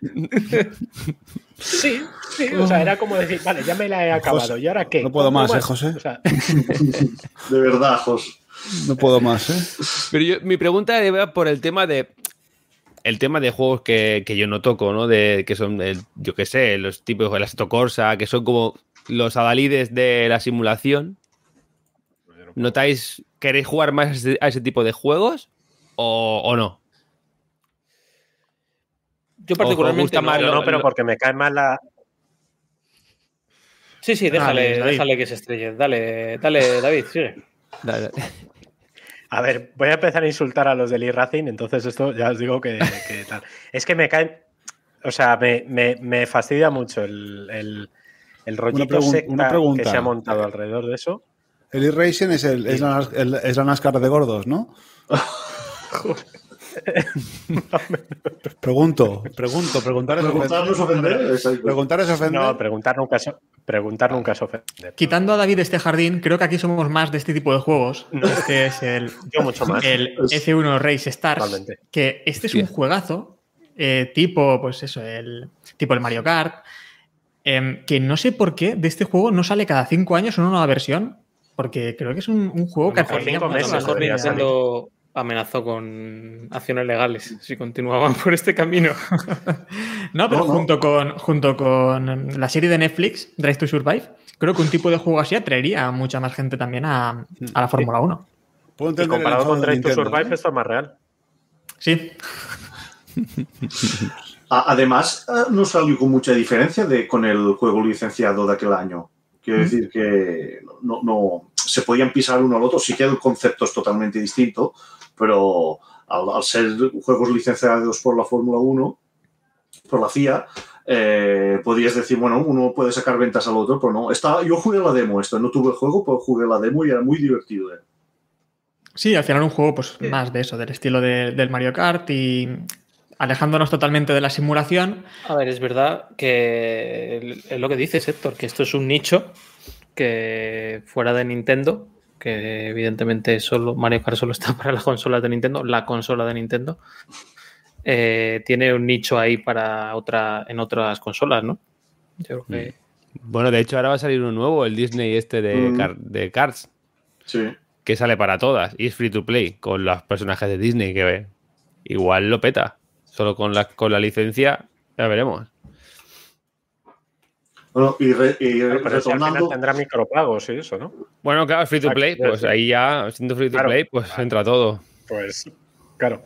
S7: Sí, sí, o sea, era como decir, vale, ya me la he acabado,
S4: José,
S7: ¿y ahora qué?
S4: no puedo
S7: ¿Cómo
S4: más, ¿eh, José?
S7: O sea,
S6: De verdad, Jos.
S4: No puedo más, ¿eh?
S8: Pero yo- mi pregunta era por el tema de. El tema de juegos que, que yo no toco, ¿no? De que son, el- yo qué sé, los tipos de la Assetto Corsa, que son como los adalides de la simulación. ¿Notáis, queréis jugar más a ese, a ese tipo de juegos o, o no?
S3: Yo particularmente
S8: gusta
S3: no.
S8: más
S7: no, pero
S8: lo-
S7: porque me cae mal la.
S3: Sí, sí, déjale,
S5: Dale, David.
S3: déjale que se estrelle. Dale, dale, David, sigue.
S8: Dale.
S7: A ver, voy a empezar a insultar a los del e-Racing, entonces esto ya os digo que, que tal. Es que me caen. o sea, me, me- me fastidia mucho el, el, el rollito
S4: pregun-
S7: secta
S4: una pregunta.
S7: que se ha montado alrededor de eso.
S4: El e-racing es, el, es, la, el- es la NASCAR de gordos, ¿no? Pregunto, pregunto, preguntar es
S6: Preguntar no es ofender.
S4: Preguntar es ofender.
S7: No, preguntar nunca es, preguntar nunca es ofender.
S5: Quitando a David de este jardín, creo que aquí somos más de este tipo de juegos. Este es el,
S7: Yo mucho más.
S5: el F1 Race Stars.
S7: Totalmente.
S5: Que este es un juegazo, eh, tipo, pues eso, el tipo el Mario Kart. em, que no sé por qué de este juego no sale cada cinco años una nueva versión. Porque creo que es un, un juego que
S7: A lo mejor
S5: atraía
S7: cinco
S5: mucho
S7: meses
S3: Amenazó con acciones legales si continuaban por este camino.
S5: No, pero
S6: No, no.
S5: junto con junto con la serie de Netflix, Drive to Survive, creo que un tipo de juego así atraería a mucha más gente también a, a la Fórmula 1.
S4: Puedo
S7: Y comparado con Drive to
S4: Nintendo,
S7: Survive,
S4: ¿eh?
S7: esto es más real.
S5: Sí,
S6: Además, eh, no salió con mucha diferencia de, con el juego licenciado de aquel año. Quiero
S5: Mm.
S6: decir que no, no- se podían pisar uno al otro. Sí que el concepto es totalmente distinto, pero al, al ser juegos licenciados por la Fórmula 1, por la FIA, eh, podías decir, bueno, uno puede sacar ventas al otro, pero no. Estaba, yo jugué la demo, esto no tuve el juego, pero jugué la demo y era muy divertido. eh.
S5: Sí, al final un juego pues más de eso, del estilo de- del Mario Kart y alejándonos totalmente de la simulación.
S3: A ver, es verdad que es lo que dices, Héctor, que esto es un nicho que fuera de Nintendo, que evidentemente solo Mario Kart solo está para las consolas de Nintendo, la consola de Nintendo, eh, tiene un nicho ahí para otra, en otras consolas, ¿no? Yo creo que
S8: Bueno, de hecho, ahora va a salir uno nuevo, el Disney este de,
S6: Mm.
S8: car- de Cars,
S6: Sí.
S8: que sale para todas y es free to play con los personajes de Disney que igual lo peta. Solo con la, con la licencia, ya veremos.
S6: Bueno, y, re- y
S7: Claro, pero si al final
S6: retornando,
S7: tendrá micropagos y eso, ¿no?
S8: Bueno, claro, free to play, pues ahí ya, siendo free to
S7: Claro.
S8: play, pues entra todo.
S7: Pues, claro.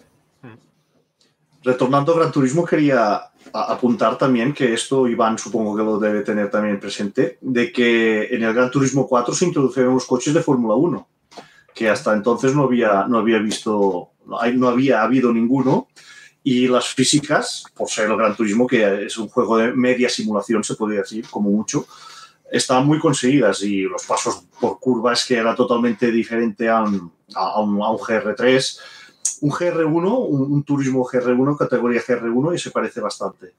S6: Retornando a Gran Turismo, quería apuntar también que esto, Iván supongo que lo debe tener también presente, de que en el Gran Turismo 4 se introdujeron los coches de Fórmula 1, que hasta entonces no había, no había visto, no había habido ninguno, y las físicas, por ser el Gran Turismo, que es un juego de media simulación, se podría decir, como mucho, estaban muy conseguidas y los pasos por curvas que era totalmente diferente a un, a un, a un GR3 un GR1, un, un turismo GR1, categoría GR1, y se parece bastante.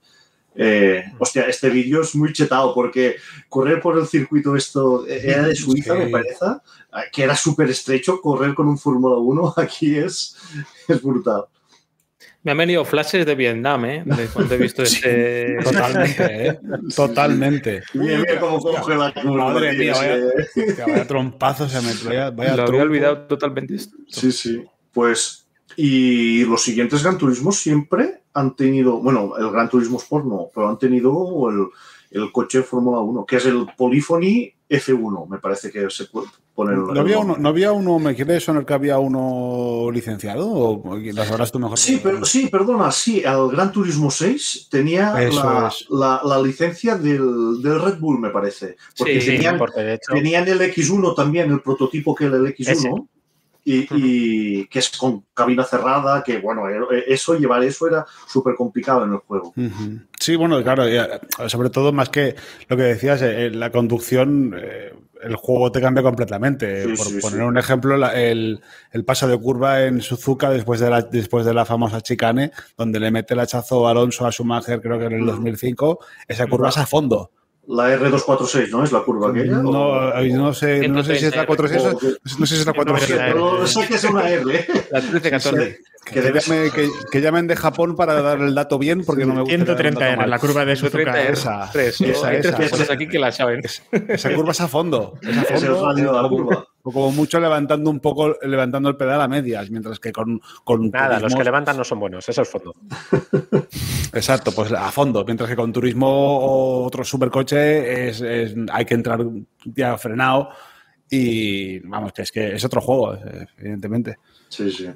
S6: Eh, hostia, este vídeo es muy chetado porque correr por el circuito esto eh, era de Suiza,
S4: Sí.
S6: me parece, eh, que era súper estrecho. Correr con un Fórmula 1 aquí es, es brutal.
S3: Me han venido flashes de Vietnam, ¿eh? De cuando he visto este...
S4: Totalmente, ¿eh? Totalmente.
S6: Mira, mira cómo coge la.
S4: Madre mía, vaya, hostia, vaya trompazo se me vaya, vaya
S3: Lo había olvidado totalmente esto.
S6: Sí, sí. Pues, y los siguientes Gran Turismo siempre han tenido, bueno, el Gran Turismo Sport no, pero han tenido el, el coche Fórmula 1, que es el Polyphony F1, me parece que se puede poner el-
S4: ¿No
S6: el
S4: había, uno, ¿No había uno, me quiere sonar que había uno licenciado? ¿O lo sabrás tú mejor?
S6: Sí, pero, sí, perdona, sí, el Gran Turismo 6 tenía la, la- la licencia del, del Red Bull, me parece. Porque
S3: Sí,
S6: tenían,
S7: porque de hecho,
S6: tenían el X1 también, el prototipo que era el X1.
S7: Ese.
S6: Y, y que es con cabina cerrada, que bueno, eh, eso, llevar eso era súper complicado en el juego.
S4: Sí, bueno, claro, sobre todo más que lo que decías, eh, la conducción, eh, el juego te cambia completamente.
S6: Sí,
S4: Por
S6: sí,
S4: poner
S6: sí.
S4: un ejemplo, la- el, el paso de curva en Suzuka después de, la, después de la famosa chicane, donde le mete el hachazo Alonso a Schumacher, creo que en el 2005, esa curva es a fondo.
S6: La R246, ¿no? Es la curva aquella.
S4: No,
S6: ¿O-
S4: no sé, no sé si es la 400, no sé si es la
S6: No sé,
S4: 400.
S6: pero sé que es una R.
S3: La 13-14.
S6: Que
S4: Que,
S6: debe
S4: llame- que- que llamen de Japón para dar el dato bien, porque no me gusta. dar un
S5: 130
S4: dato
S5: R, la curva de Suzuka.
S3: 130
S4: esa,
S3: tres,
S4: esa,
S3: hay tres
S4: esa.
S3: personas aquí que la saben.
S4: Esa curva es a fondo. Es a
S6: Es el
S4: fondo
S6: radio de la curva.
S4: O como mucho levantando un poco, levantando el pedal a medias, mientras que con, con
S7: nada, los que levantan no son buenos, eso es fondo.
S4: Exacto, pues a fondo, mientras que con turismo o otro supercoche es, es- hay que entrar ya frenado y vamos, que es que es otro juego, evidentemente.
S6: Sí, sí.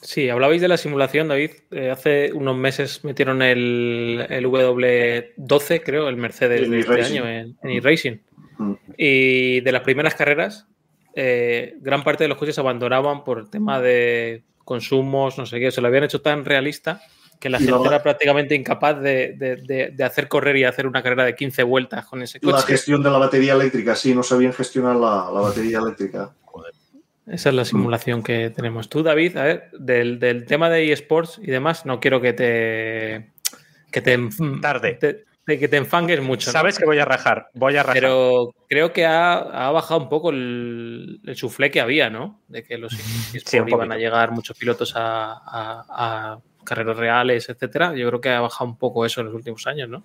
S3: Sí, hablabais de la simulación, David. Eh, hace unos meses metieron el, el W12, creo, el Mercedes
S6: En
S3: de este año en, en eRacing.
S6: Mm.
S3: Y de las primeras carreras, eh, gran parte de los coches abandonaban por tema de consumos, no sé qué. Se lo habían hecho tan realista Que la
S6: Y
S3: gente
S6: la-
S3: era prácticamente incapaz de, de- de- de hacer correr y hacer una carrera de 15 vueltas con ese
S6: La
S3: coche.
S6: gestión de la batería eléctrica, sí, no sabían gestionar la, la batería eléctrica.
S3: Esa es la simulación que tenemos. Tú, David, a ver, del, del tema de eSports y demás, no quiero que te. que te. enf-
S7: Tarde.
S3: te- de que te enfangues mucho. ¿no?
S7: Sabes que voy a rajar, voy a rajar.
S3: Pero creo que ha, ha bajado un poco el, el suflé que había, ¿no? De que los eSports
S7: Sí,
S3: iban a llegar muchos pilotos a, a- a carreras reales, etcétera. Yo creo que ha bajado un poco eso en los últimos años, ¿no?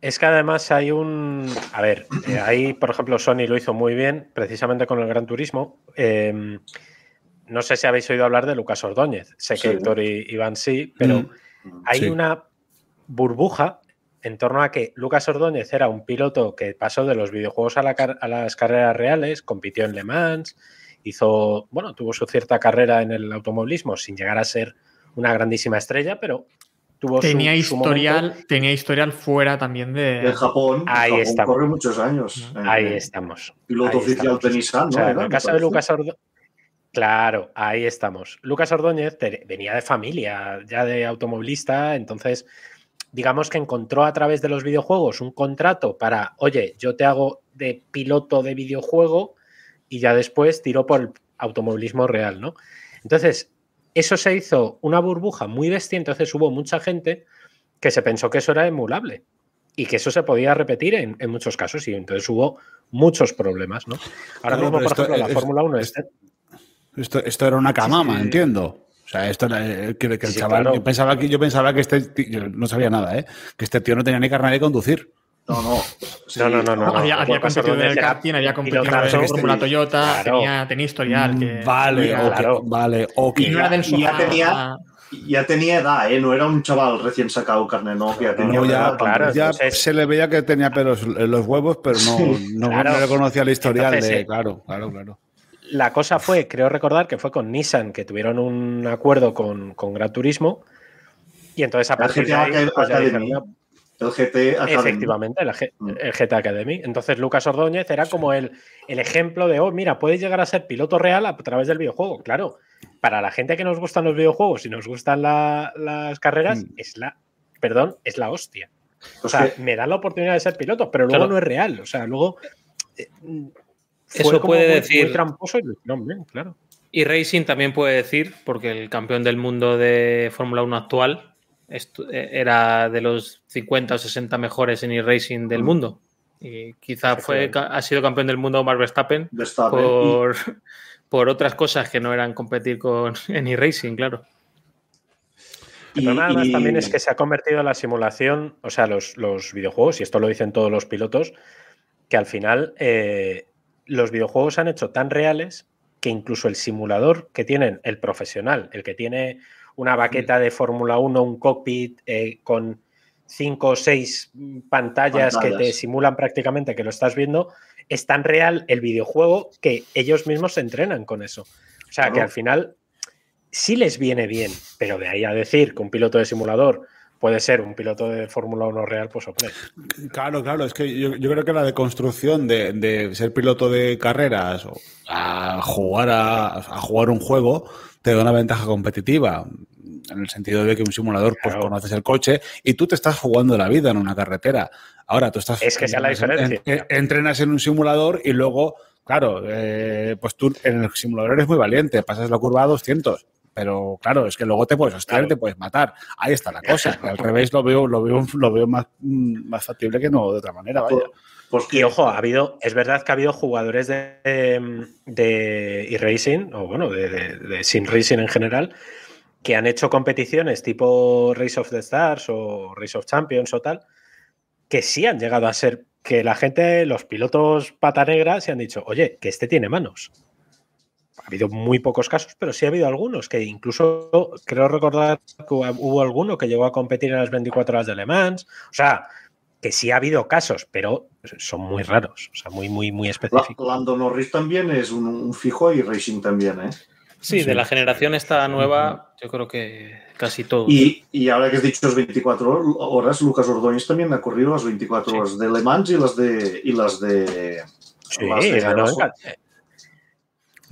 S7: Es que además hay un. A ver, eh, ahí, por ejemplo, Sony lo hizo muy bien, precisamente con el Gran Turismo. Eh, no sé si habéis oído hablar de Lucas Ordóñez. Sé
S6: Sí.
S7: que Héctor y Iván sí, pero
S4: Mm,
S7: hay
S4: sí.
S7: una burbuja en torno a que Lucas Ordóñez era un piloto que pasó de los videojuegos a, la car- a las carreras reales, compitió en Le Mans, hizo, bueno, tuvo su cierta carrera en el automovilismo sin llegar a ser una grandísima estrella, pero tuvo su-
S5: Tenía
S7: su
S5: historial, tenía historial fuera también de.
S6: En Japón,
S7: Ahí
S6: Japón
S7: estamos.
S6: corre muchos años.
S7: Ahí
S6: Eh,
S7: estamos.
S6: Piloto
S7: Ahí
S6: oficial
S7: estamos.
S6: de Nissan,
S7: O
S6: ¿no?
S7: sea, en el caso de. Lucas Ordóñez. Claro, ahí estamos. Lucas Ordóñez venía de familia, ya de automovilista, entonces digamos que encontró a través de los videojuegos un contrato para, oye, yo te hago de piloto de videojuego y ya después tiró por el automovilismo real, ¿no? Entonces, eso se hizo una burbuja muy bestia, entonces hubo mucha gente que se pensó que eso era emulable y que eso se podía repetir en, en muchos casos y entonces hubo muchos problemas, ¿no? Ahora mismo, por
S4: esto
S7: ejemplo, la Fórmula 1
S4: es-
S7: es...
S4: Esto, esto era una camama,
S7: Sí, sí.
S4: entiendo. O sea, esto era, eh, que, que el
S7: Sí,
S4: chaval,
S7: claro.
S4: yo pensaba que yo pensaba que este tío, yo no sabía nada, ¿eh? Que este tío no tenía ni carnet de conducir.
S6: No, no. Sí.
S7: No, no, no, no.
S5: había, había
S7: Lucas
S5: competido en el karting, había competido en Fórmula Toyota,
S7: Claro.
S5: tenía, tenía historial. Que,
S4: Mm, vale,
S5: que-
S4: ok,
S7: claro.
S4: vale, ok.
S5: Y no era del
S6: ya tenía- Ya tenía edad, ¿eh? No era un chaval recién sacado carne, no, ya tenía
S4: No, ya,
S6: edad.
S7: claro,
S4: ya
S7: entonces-
S4: se le veía que tenía pelos en los huevos, pero no, no,
S7: claro.
S4: no le conocía el historial
S7: Entonces,
S4: de.
S7: eh,
S4: Claro, claro, claro.
S7: La cosa fue, creo recordar que fue con Nissan, que tuvieron un acuerdo con, con Gran Turismo. Y entonces a partir de ahí, pues ya
S6: Academy.
S7: dijeron, "No,
S6: El GT Academy.
S7: Efectivamente,
S6: Mm.
S7: el GT Academy. Entonces Lucas Ordóñez era como el, el ejemplo de, oh, mira, puedes llegar a ser piloto real a través del videojuego. Claro, para la gente que nos gustan los videojuegos y nos gustan la- las carreras,
S4: Mm.
S7: es la, perdón, es la hostia. O sea, me dan la oportunidad de ser piloto, pero luego
S3: Claro.
S7: no es real. O sea, luego... eh, fue
S3: Eso puede
S7: muy-
S3: decir-
S7: Muy tramposo y bien, claro.
S3: Y Racing también puede decir, porque el campeón del mundo de Fórmula 1 actual eh, era de los 50 o 60 mejores en e-racing del
S6: Mm.
S3: mundo. Y quizá fue, ha sido campeón del mundo Max Verstappen por, por otras cosas que no eran competir con, en e-racing, claro.
S7: El problema además
S6: y-
S7: también es que se ha convertido en la simulación, o sea, los, los videojuegos, y esto lo dicen todos los pilotos, que al final eh, los videojuegos se han hecho tan reales que incluso el simulador que tienen el profesional, el que tiene una baqueta de Fórmula 1, un cockpit eh, con cinco o seis pantallas, que te simulan prácticamente que lo estás viendo, es tan real el videojuego que ellos mismos se entrenan con eso. O sea, que al final sí les viene bien, pero de ahí a decir que un piloto de simulador puede ser un piloto de Fórmula 1 real, pues hombre.
S4: Claro, claro, es que yo, yo creo que la deconstrucción de, de ser piloto de carreras o a jugar a, a jugar un juego te da una ventaja competitiva. En el sentido de que un simulador, pues conoces el coche y tú te estás jugando la vida en una carretera. Ahora tú estás.
S7: Es que es la diferencia.
S4: en- en- entrenas en un simulador y luego, claro, eh, pues tú en el simulador eres muy valiente, pasas la curva a 200. Pero claro, es que luego te puedes hostiar,
S7: Claro.
S4: te puedes matar. Ahí está la cosa. Al revés lo veo, lo veo, lo veo más, mm, más factible que no de otra manera, vaya.
S6: Pues
S7: Y ojo, ha habido, es verdad que ha habido jugadores de, de, de e-racing, o bueno, de, de, de sin racing en general, que han hecho competiciones tipo Race of the Stars o Race of Champions o tal, que sí han llegado a ser que la gente, los pilotos pata negra, se han dicho, oye, que este tiene manos. Ha habido muy pocos casos, pero sí ha habido algunos, que incluso creo recordar que hubo- alguno que llegó a competir en las 24 horas de Le Mans. O sea, que sí ha habido casos, pero son muy raros, o sea, muy, muy, muy específicos.
S6: Lando Norris también es un, un fijo y Racing también, ¿eh?
S3: Sí, de la generación esta nueva, yo creo que casi todos.
S6: Y, y ahora que has dicho las 24 horas, Lucas Ordóñez también ha corrido las 24
S3: Sí.
S6: horas de Le Mans y las de. Y las de
S7: Sí,
S6: las de-
S7: ganó
S6: las-
S7: en Cat-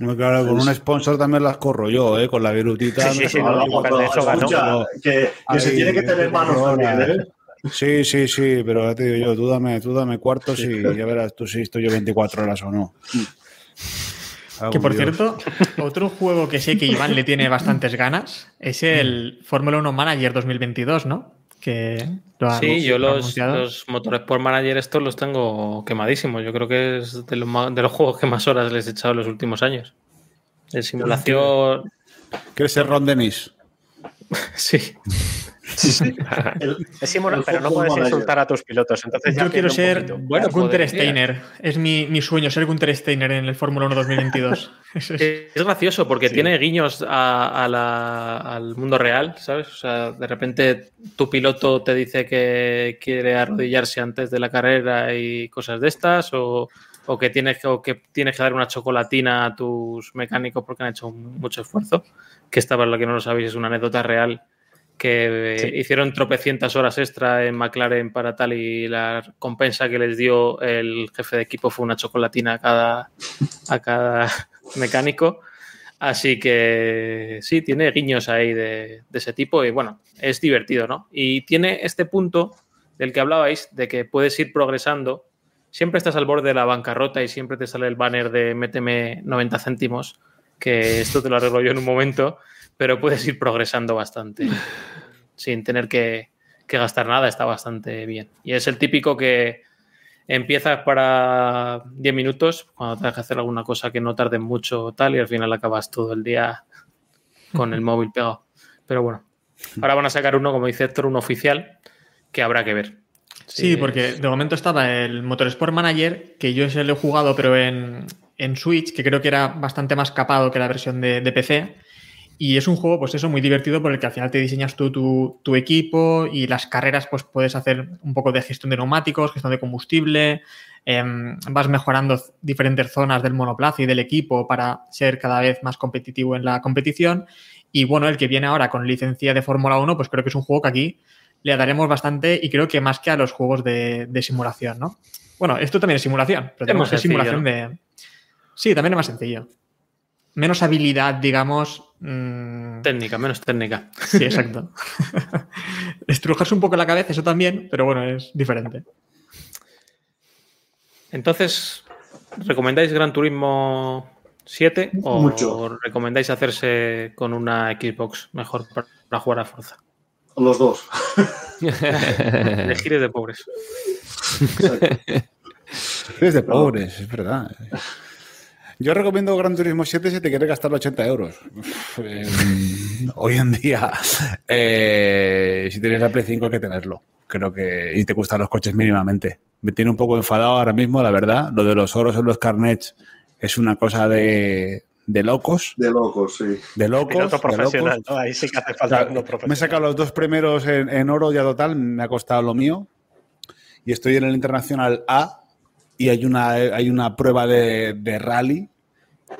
S4: No, claro, con un sponsor también las corro yo, ¿eh? Con la virutita.
S7: Sí, sí, sí,
S4: me-
S7: no, no, de eso ganó.
S6: Escucha, que, que se tiene que tener manos también, ¿eh?
S4: Sí, sí, sí, pero ya te digo yo, tú dame, tú dame cuartos y ya verás tú si estoy yo 24 horas o no.
S5: Que por
S4: Dios.
S5: cierto, otro juego que sé que Iván le tiene bastantes ganas es el Fórmula 1 Manager 2022, ¿no? Que lo ha-
S3: Sí, yo los, los Motorsport Manager estos los tengo quemadísimos. Yo creo que es de los, de los juegos que más horas les he echado en los últimos años. De simulación.
S4: ¿Quieres ser Ron Dennis?
S3: Sí.
S6: El-
S7: Es
S6: el
S7: pero no puedes
S6: Manager.
S7: insultar a tus pilotos. Entonces ya
S5: Yo quiero ser.
S3: Bueno, podría.
S5: Steiner. Es mi, mi sueño, ser Gunther Steiner en el Fórmula 1 2022. Eso es-
S3: Es gracioso porque
S7: Sí.
S3: tiene guiños a, a la- al mundo real, ¿sabes? O sea, de repente tu piloto te dice que quiere arrodillarse antes de la carrera y cosas de estas, o, o que tienes que, o que tienes que dar una chocolatina a tus mecánicos porque han hecho mucho esfuerzo. Que esta, para lo que no lo sabéis, es una anécdota real que eh,
S7: Sí.
S3: hicieron tropecientas horas extra en McLaren para tal y la compensa que les dio el jefe de equipo fue una chocolatina a cada, a cada mecánico. Así que sí, tiene guiños ahí de, de ese tipo y bueno, es divertido, ¿no? Y tiene este punto del que hablabais, de que puedes ir progresando. Siempre estás al borde de la bancarrota y siempre te sale el banner de méteme 90 céntimos, que esto te lo arreglo yo en un momento, pero puedes ir progresando bastante sin tener que, que gastar nada, está bastante bien. Y es el típico que empiezas para 10 minutos, cuando tengas que hacer alguna cosa que no tarde mucho tal, y al final acabas todo el día con el móvil pegado. Pero bueno, ahora van a sacar uno, como dice Héctor, un oficial, que habrá que ver.
S5: Sí, porque de momento estaba el Motorsport Manager, que yo ese lo he jugado, pero en, en Switch, que creo que era bastante más capado que la versión de, de PC. Y es un juego, pues eso, muy divertido por el que al final te diseñas tú tu, tu equipo y las carreras, pues puedes hacer un poco de gestión de neumáticos, gestión de combustible, em, vas mejorando diferentes zonas del monoplaza y del equipo para ser cada vez más competitivo en la competición. Y bueno, el que viene ahora con licencia de Fórmula 1, pues creo que es un juego que aquí le daremos bastante y creo que más que a los juegos de, de simulación, ¿no? Bueno, esto también es simulación, pero tenemos es simulación de... Sí, también es más sencillo. Menos habilidad, digamos... mm,
S3: Técnica, menos técnica.
S5: Sí, exacto. Estrujarse un poco la cabeza, eso también, pero bueno, es diferente.
S3: Entonces, ¿recomendáis Gran Turismo 7 o
S6: Mucho.
S3: recomendáis hacerse con una Xbox mejor para, para jugar a Forza?
S6: Los dos.
S3: Elegir es de pobres.
S4: Es de pobres, es verdad. Yo recomiendo Gran Turismo 7 si te quieres gastar 80 euros. Eh, hoy en día, eh, si tienes la Play 5 hay que tenerlo. Creo que. Y te gustan los coches mínimamente. Me tiene un poco enfadado ahora mismo, la verdad. Lo de los oros en los carnets es una cosa de, de locos.
S6: De locos, sí.
S4: De locos.
S7: Piloto
S4: de
S7: profesional,
S4: locos.
S7: ¿no? Ahí sí que hace
S4: O
S7: falta
S4: sea,
S7: uno
S4: me he sacado los dos primeros en, en oro ya total, me ha costado lo mío. Y estoy en el Internacional A y hay una, hay una prueba de, de rally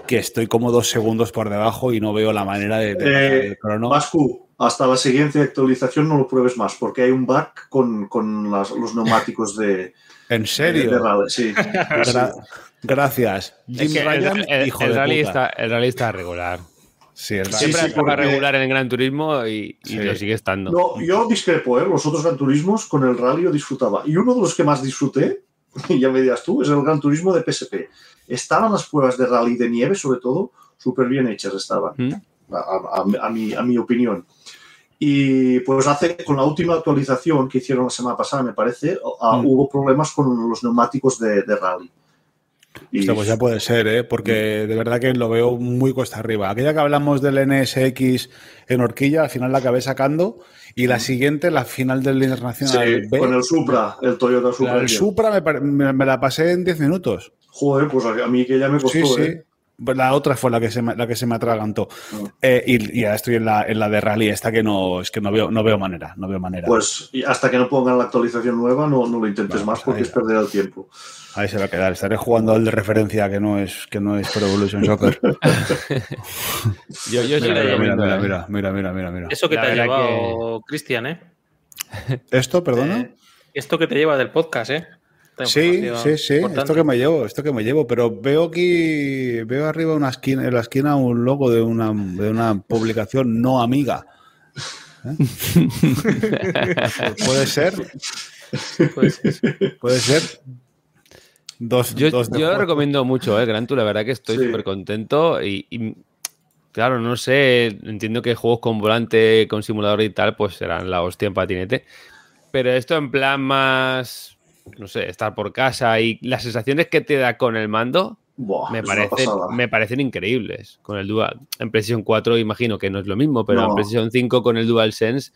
S4: que estoy como dos segundos por debajo y no veo la manera de, de
S6: Eh,
S4: crono.
S6: Hasta la siguiente actualización no lo pruebes más, porque hay un bug con, con las- los neumáticos de,
S4: ¿En
S6: de
S4: serio?
S6: rally. Sí.
S4: gracias. Jim
S8: Es que el,
S4: Ryan,
S8: el-
S4: hijo
S8: el
S4: de
S8: rally
S4: puta.
S8: está, el rally está regular.
S4: Sí, el rally.
S6: Sí,
S8: Siempre
S6: sí, porque-
S8: regular en el Gran Turismo y, y
S4: Sí.
S8: lo sigue estando.
S6: No, yo discrepo, ¿eh? Los otros Gran Turismos con el rally yo disfrutaba. Y uno de los que más disfruté, y ya me dirás tú, es el Gran Turismo de PSP. Estaban las pruebas de rally de nieve, sobre todo, súper bien hechas estaban,
S8: ¿Mm?
S6: a, a- a mi, a mi opinión. Y pues hace, con la última actualización que hicieron la semana pasada, me parece,
S4: Mm.
S6: hubo problemas con los neumáticos de, de rally. Y
S4: pues ya puede ser, ¿eh? porque de verdad que lo veo muy cuesta arriba. Aquella que hablamos del NSX en horquilla, al final la acabé sacando. Y la siguiente, la final del
S6: sí,
S4: Internacional B,
S6: con el Supra, el Toyota
S4: la
S6: Supra.
S4: del Supra me, me- me la pasé en 10 minutos.
S6: Joder, pues a a mí que ya me costó,
S4: Sí, sí.
S6: ¿eh?
S4: La otra fue la que se me, la que se me atragantó.
S6: Ah.
S4: Eh, y, y ahora estoy en la, en la de rally, esta que no, es que no veo, no veo manera, no veo manera.
S6: Pues y hasta que no pongan la actualización nueva, no, no lo intentes más
S4: pues
S6: porque es perder el tiempo.
S4: Ahí se va a quedar. Estaré jugando al de referencia que no es, que no es Pro Evolution Soccer.
S8: Yo, yo
S4: mira, mira,
S8: ¿eh?
S4: mira, mira, mira, mira, mira.
S3: Eso que
S8: La
S3: te ha llevado, Cristian, ¿eh?
S4: Esto, perdona.
S3: Eh, Esto que te lleva del podcast, ¿eh?
S4: Sí, sí, sí,
S3: importante.
S4: esto que me llevo, esto que me llevo, pero veo aquí, veo arriba una esquina, en la esquina un logo de una, de una publicación no amiga. ¿Eh? Puede ser, puede ser. Dos,
S8: Yo,
S4: dos
S8: yo
S4: juego.
S8: recomiendo mucho, ¿eh? Gran Tour, la verdad que estoy
S6: Sí.
S8: súper contento y, y, claro, no sé, entiendo que juegos con volante, con simulador y tal, pues serán la hostia en patinete, pero esto en plan más, no sé, estar por casa y las sensaciones que te da con el mando
S6: Buah,
S8: me parecen, me parecen increíbles. Con el Dual, en PlayStation 4 imagino que no es lo mismo, pero
S6: No.
S8: en PlayStation 5 con el DualSense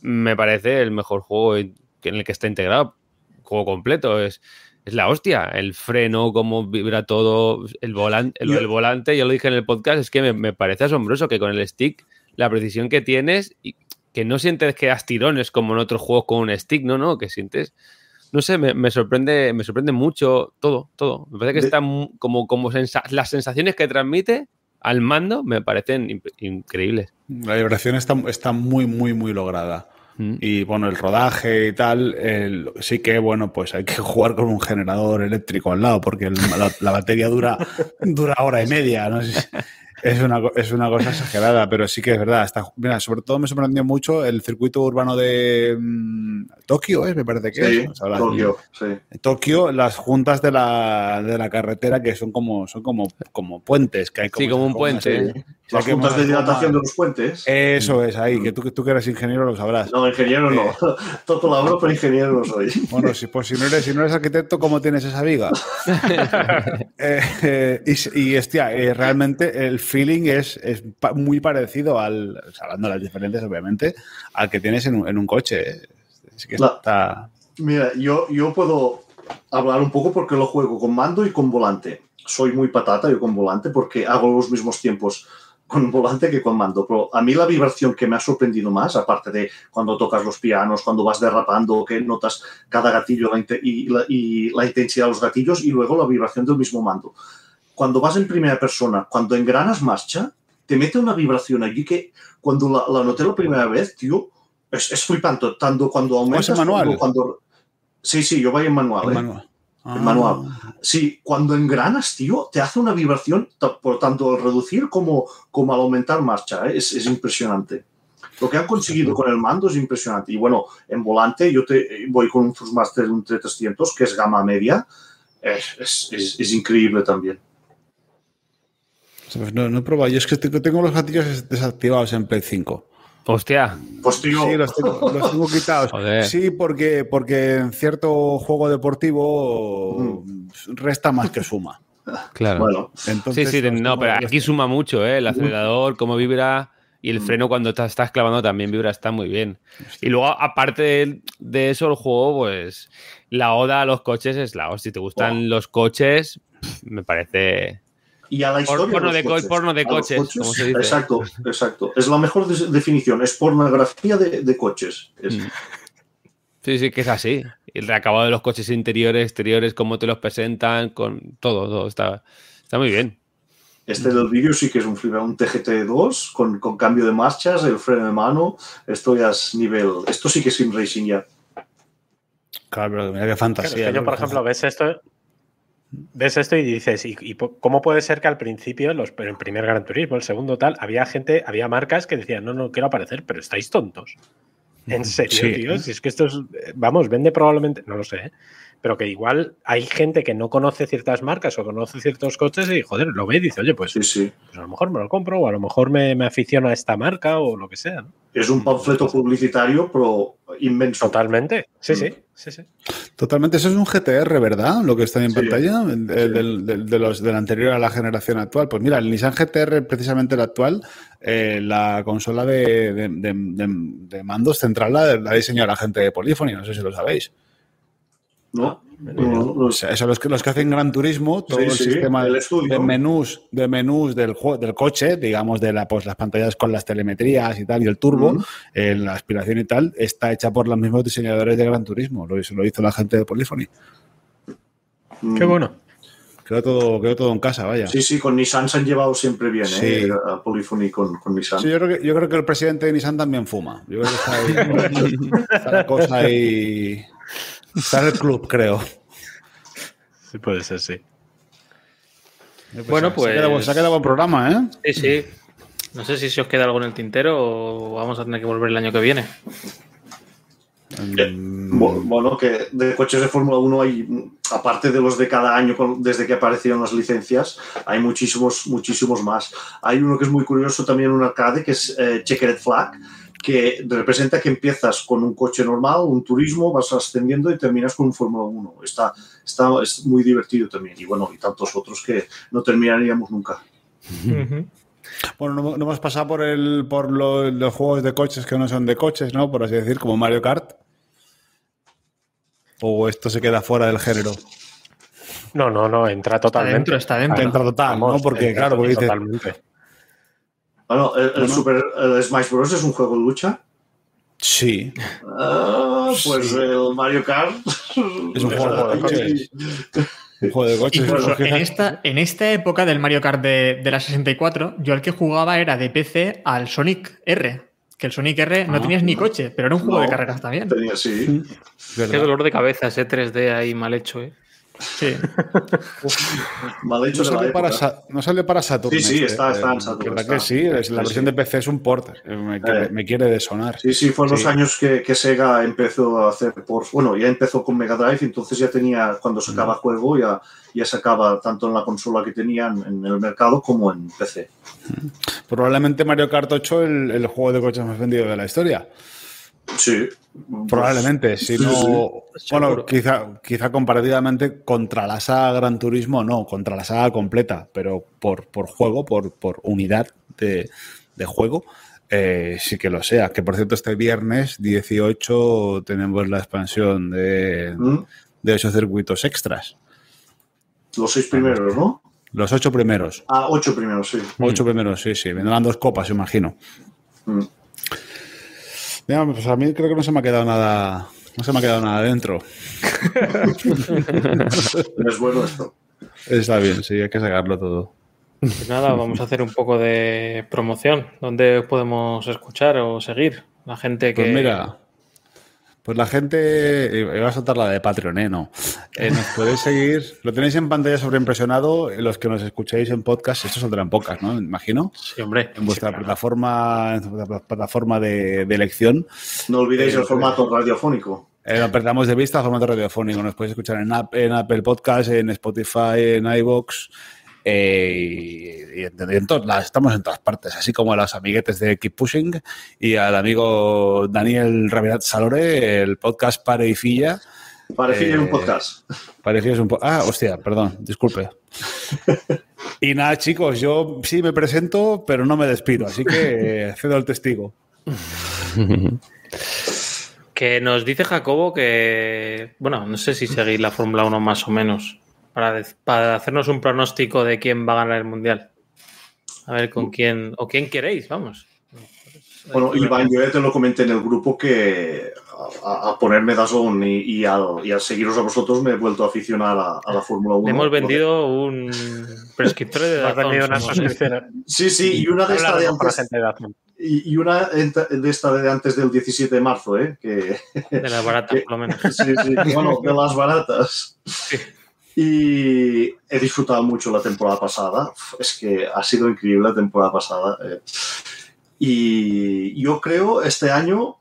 S8: me parece el mejor juego en el que está integrado. Juego completo, es, es la hostia. El freno, cómo vibra todo, el volante,
S6: Yo-
S8: el volante, yo lo dije en el podcast, es que me, me parece asombroso que con el stick, la precisión que tienes, y que no sientes que das tirones como en otros juegos con un stick, no, no, que sientes. No sé, me, me sorprende, me sorprende mucho todo, todo. Me parece que
S6: De-
S8: está como, como sensa- las sensaciones que transmite al mando me parecen imp- increíbles.
S4: La vibración está, está muy, muy, muy lograda.
S8: Mm.
S4: Y bueno, el rodaje y tal, el- sí que bueno, pues hay que jugar con un generador eléctrico al lado, porque el- la, la batería dura, dura hora y media. ¿no? Es, una, es una cosa exagerada, pero sí que es verdad. Está, mira, sobre todo me sorprendió mucho el circuito urbano de mm, Tokio, ¿eh? me parece que
S6: Sí,
S4: es.
S6: Tokio, sí.
S4: En Tokio, las juntas de la, de la carretera que son como, son como, como puentes. Que hay
S8: Sí, como un puente. ¿eh?
S4: Sea,
S6: Las juntas de dilatación de los puentes.
S4: Eso es, ahí, que tú, que tú que eres ingeniero lo sabrás.
S6: No, ingeniero no. Toto labro, pero ingeniero no soy.
S4: Bueno, si, pues si no, eres, si no eres arquitecto, ¿cómo tienes esa viga? Eh, eh, y, y, hostia, eh, realmente el feeling es, es pa- muy parecido al, o sea, hablando de las diferencias, obviamente, al que tienes en un, en un coche. Así que
S6: La-
S4: está...
S6: Mira, yo, yo puedo hablar un poco porque lo juego con mando y con volante. Soy muy patata yo con volante porque hago los mismos tiempos con volante que con mando. Pero a mí la vibración que me ha sorprendido más, aparte de cuando tocas los pianos, cuando vas derrapando, que notas cada gatillo la y, la, y la intensidad de los gatillos y luego la vibración del mismo mando. Cuando vas en primera persona, cuando engranas marcha, te mete una vibración allí que cuando la, la noté la primera vez, tío, es, es flipante. Tanto cuando aumentas...
S4: en manual?
S6: Cuando, cuando- Sí, sí, yo voy en manual. ¿eh?
S4: Manual.
S6: El manual. Sí, cuando engranas, tío, te hace una vibración, por tanto al reducir como, como al aumentar marcha. ¿eh? Es, es impresionante. Lo que han conseguido con el mando es impresionante. Y bueno, en volante yo te, voy con un Thrustmaster un 300 que es gama media. Es, es, es- es increíble también.
S4: Pues No, no he probado. Yo es que tengo tengo los gatillos desactivados en Play 5.
S8: Hostia,
S6: Pues tío,
S4: Sí, los tengo, los tengo quitados.
S8: Joder.
S4: Sí, porque, porque en cierto juego deportivo resta más que suma.
S8: claro.
S6: bueno,
S4: Entonces,
S8: sí, sí, no, pero aquí suma mucho, ¿eh? El acelerador, cómo vibra y el freno cuando estás, estás clavando también vibra, está muy bien. Y luego, aparte de, de eso, el juego, pues la oda a los coches es la hostia. Si te gustan los coches, me parece...
S6: y a la historia.
S8: porno de co-
S6: coches.
S8: porno de
S6: A los
S8: coches, como se dice.
S6: Exacto, exacto. Es la mejor definición. Es pornografía de, de coches. Es-
S8: Mm. Sí, sí, que es así. El reacabado de los coches interiores, exteriores, cómo te los presentan, con todo, todo. Está, está muy bien.
S6: Este del vídeo sí que es un flip, un TGT2 con, con cambio de marchas, el freno de mano. Esto ya es nivel. Esto sí que es sim racing ya.
S4: Claro, pero mira qué
S7: Claro,
S4: fantasía.
S7: es que yo, por ejemplo, ves esto, ves esto y dices, ¿y, cómo puede ser que al principio, los, en el primer Gran Turismo, el segundo tal, había gente, había marcas que decían, no, no quiero aparecer, pero estáis tontos. En serio,
S4: Sí.
S7: tío. Si es que esto es, eh, vamos, vende probablemente, no lo sé, ¿eh? Pero que igual hay gente que no conoce ciertas marcas o conoce ciertos coches y, joder, lo ve y dice, oye, pues,
S6: Sí, sí.
S7: pues a lo mejor me lo compro o a lo mejor me, me aficiono a esta marca o lo que sea. ¿no?
S6: Es un panfleto publicitario, pero inmenso.
S7: Totalmente. Sí, sí, sí, sí.
S4: Totalmente, eso es un GTR, ¿verdad? Lo que está ahí en
S6: Sí.
S4: pantalla, el- el- del, del- de los del anterior a la generación actual. Pues mira, el Nissan GTR, precisamente el actual, eh, la consola de, de- de- de- de mandos central la, la diseñó la gente de Polyphony, no sé si lo sabéis.
S6: ¿No? No, no, no.
S4: O sea, eso los que, los que hacen Gran Turismo, todo
S6: Sí,
S4: el
S6: sí,
S4: sistema
S6: el
S4: de, menús, de menús del, jue- del coche, digamos, de la, pues, las pantallas con las telemetrías y tal, y el turbo, eh, la aspiración y tal, está hecha por los mismos diseñadores de Gran Turismo. Lo, hizo- lo hizo la gente de Polyphony.
S6: Mm.
S7: Qué bueno.
S4: Quedó todo, quedó todo en casa, vaya.
S6: Sí, sí, con Nissan se han llevado siempre bien,
S4: Sí.
S6: ¿eh? A Polyphony con, con Nissan.
S4: Sí, yo creo, que, yo creo que el presidente de Nissan también fuma. Yo creo que está ahí. está la cosa ahí. Está en el club, creo.
S7: Sí, puede ser, sí.
S3: Bueno,
S4: Se ha
S3: pues-
S4: quedado- Se ha quedado buen programa, ¿eh?
S3: Sí, sí. No sé si se os queda algo en el tintero o vamos a tener que volver el año que viene.
S4: Mm,
S6: Bu- Bueno, que de coches de Fórmula 1 hay, aparte de los de cada año desde que aparecieron las licencias, hay muchísimos, muchísimos más. Hay uno que es muy curioso también, un arcade, que es eh, Checkered Flag, que representa que empiezas con un coche normal, un turismo, vas ascendiendo y terminas con un Fórmula 1. Está, está, es muy divertido también. Y bueno, y tantos otros que no terminaríamos nunca.
S4: Bueno, no, no hemos pasado por el por lo- los juegos de coches que no son de coches, ¿no? Por así decir, como Mario Kart. O esto se queda fuera del género.
S7: No, no, no, entra
S5: Está
S7: totalmente.
S5: dentro, está dentro.
S4: Entra total, ¿no? Porque, claro, porque.
S6: Bueno, el, el
S4: Bueno.
S6: Super el Smash Bros. es un juego de lucha.
S4: Sí.
S6: Ah, pues el Mario Kart
S4: Es un juego de coches. Un juego de coches.
S5: Incluso en esta, en esta época del Mario Kart de, de la 64, yo el que jugaba era de PC al Sonic R. Que el Sonic R no
S4: Ah.
S5: tenías ni coche, pero era un juego
S6: No.
S5: de carreras también.
S6: Tenía, sí.
S3: Qué dolor de cabeza ese 3D ahí mal hecho, ¿eh?
S5: Sí.
S6: Mal hecho
S4: No sale, para. Sa- no sale para Saturn.
S6: Sí, sí,
S4: este,
S6: está- está en
S4: eh,
S6: Saturn,
S4: ¿Verdad
S6: está.
S4: que sí? Es la
S6: Sí,
S4: versión
S6: sí.
S4: de PC es un port. eh, Me quiere,
S6: Eh.
S4: me quiere de sonar.
S6: Sí, sí, fue en los años que, que Sega empezó a hacer por. Bueno, ya empezó con Mega Drive, entonces ya tenía, cuando
S4: Mm.
S6: sacaba juego, ya, ya sacaba tanto en la consola que tenían en el mercado como en PC.
S4: Probablemente Mario Kart 8 el, el juego de coches más vendido de la historia.
S6: Sí.
S4: Probablemente, si
S6: sí,
S4: no.
S6: sí.
S4: Bueno, quizá, quizá comparativamente contra la saga Gran Turismo, no, contra la saga completa, pero por, por juego, por, por unidad de, de juego, eh, sí que lo sea. Que por cierto, este viernes 18 tenemos la expansión de,
S6: ¿Mm?
S4: de ocho circuitos extras.
S6: Los seis primeros, ¿no?
S4: Los ocho primeros.
S6: Ah, ocho primeros, sí.
S4: Ocho primeros, sí, sí. Vendrán dos copas, imagino.
S6: Mm.
S4: Mira, pues a mí creo que no se me ha quedado nada. No se me ha quedado nada dentro.
S6: Es bueno esto.
S4: Está bien, sí, hay que sacarlo todo.
S3: Pues nada, vamos a hacer un poco de promoción. ¿Dónde podemos escuchar o seguir? La gente que.
S4: Pues mira, pues la gente. Iba a soltar la de Patreon, ¿eh? No. Eh, nos podéis seguir. Lo tenéis en pantalla sobreimpresionado. eh, Los que nos escucháis en podcast, esto saldrá en podcast, ¿no? Me imagino.
S3: Sí, hombre.
S4: En vuestra plataforma, en vuestra plataforma de, de elección.
S6: No olvidéis el formato radiofónico.
S4: Eh, no perdamos de vista el formato radiofónico. Nos podéis escuchar en, App- en Apple Podcast, en Spotify, en iVoox. Eh, y, y en, y en todas las- estamos en todas partes, así como a los amiguetes de Keep Pushing y al amigo Daniel Ravirat Salore, el podcast Pare y Filla.
S6: Parecía
S4: Eh,
S6: un podcast.
S4: Parecías un poco. Ah, hostia, perdón, disculpe. Y nada, chicos, yo sí me presento, pero no me despido, así que eh, cedo el testigo.
S3: Que nos dice Jacobo que. Bueno, no sé si seguís la Fórmula 1 más o menos. Para, para hacernos un pronóstico de quién va a ganar el mundial. A ver con quién. O quién queréis, vamos.
S6: Bueno, Iván, yo ya te lo comenté en el grupo que a, a ponerme Dazón y, y, al, y al seguiros a vosotros me he vuelto a aficionar a, a la Fórmula 1.
S3: Le hemos vendido un prescriptor de Dazón,
S7: vendido una suscripción.
S6: Sí, sí, y una de estas de antes, y, una de esta de antes del 17 de marzo, ¿eh? Que,
S3: De las baratas, por lo menos.
S6: Sí, sí, bueno, de las baratas. Y he disfrutado mucho la temporada pasada. Es que ha sido increíble la temporada pasada. eh. Y yo creo este año,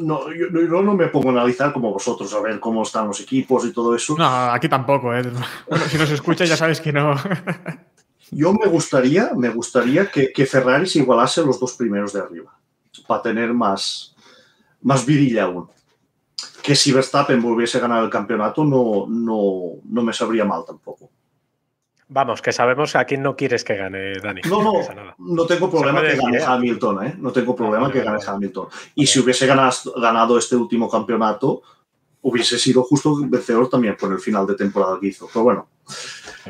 S6: no, yo, yo no me pongo a analizar como vosotros, a ver cómo están los equipos y todo eso.
S5: No, aquí tampoco, ¿eh? Bueno, si nos escuchas ya sabes que no.
S6: Yo me gustaría, me gustaría que, que Ferrari se igualase los dos primeros de arriba, para tener más, más virilla aún. Que si Verstappen volviese a ganar el campeonato, no, no, no me sabría mal tampoco.
S7: Vamos, que sabemos a quién no quieres que gane, Dani.
S6: No, no, no tengo problema que gane
S7: decir, ¿eh?
S6: Hamilton, ¿eh? No tengo problema
S7: vale,
S6: que gane. Hamilton. Y si hubiese ganado, este último campeonato, hubiese sido justo vencedor también por el final de temporada que hizo. Pero bueno,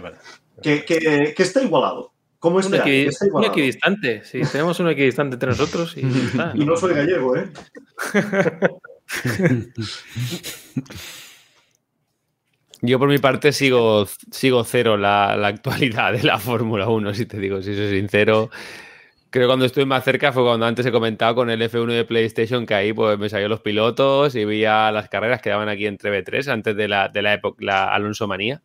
S7: Vale.
S6: que, que, que está igualado. ¿Cómo
S3: Un,
S6: este año?
S3: equi-
S6: Que está
S3: un equidistante. Sí, tenemos un equidistante entre nosotros y está.
S6: Y no soy gallego, ¿eh?
S8: Yo por mi parte sigo, sigo cero la, la actualidad de la Fórmula 1, si te digo, si soy sincero. Creo que cuando estuve más cerca fue cuando antes he comentado con el F1 de PlayStation que ahí pues me salió los pilotos y veía las carreras que daban aquí en 3 antes de la, de la época, la Alonso Manía.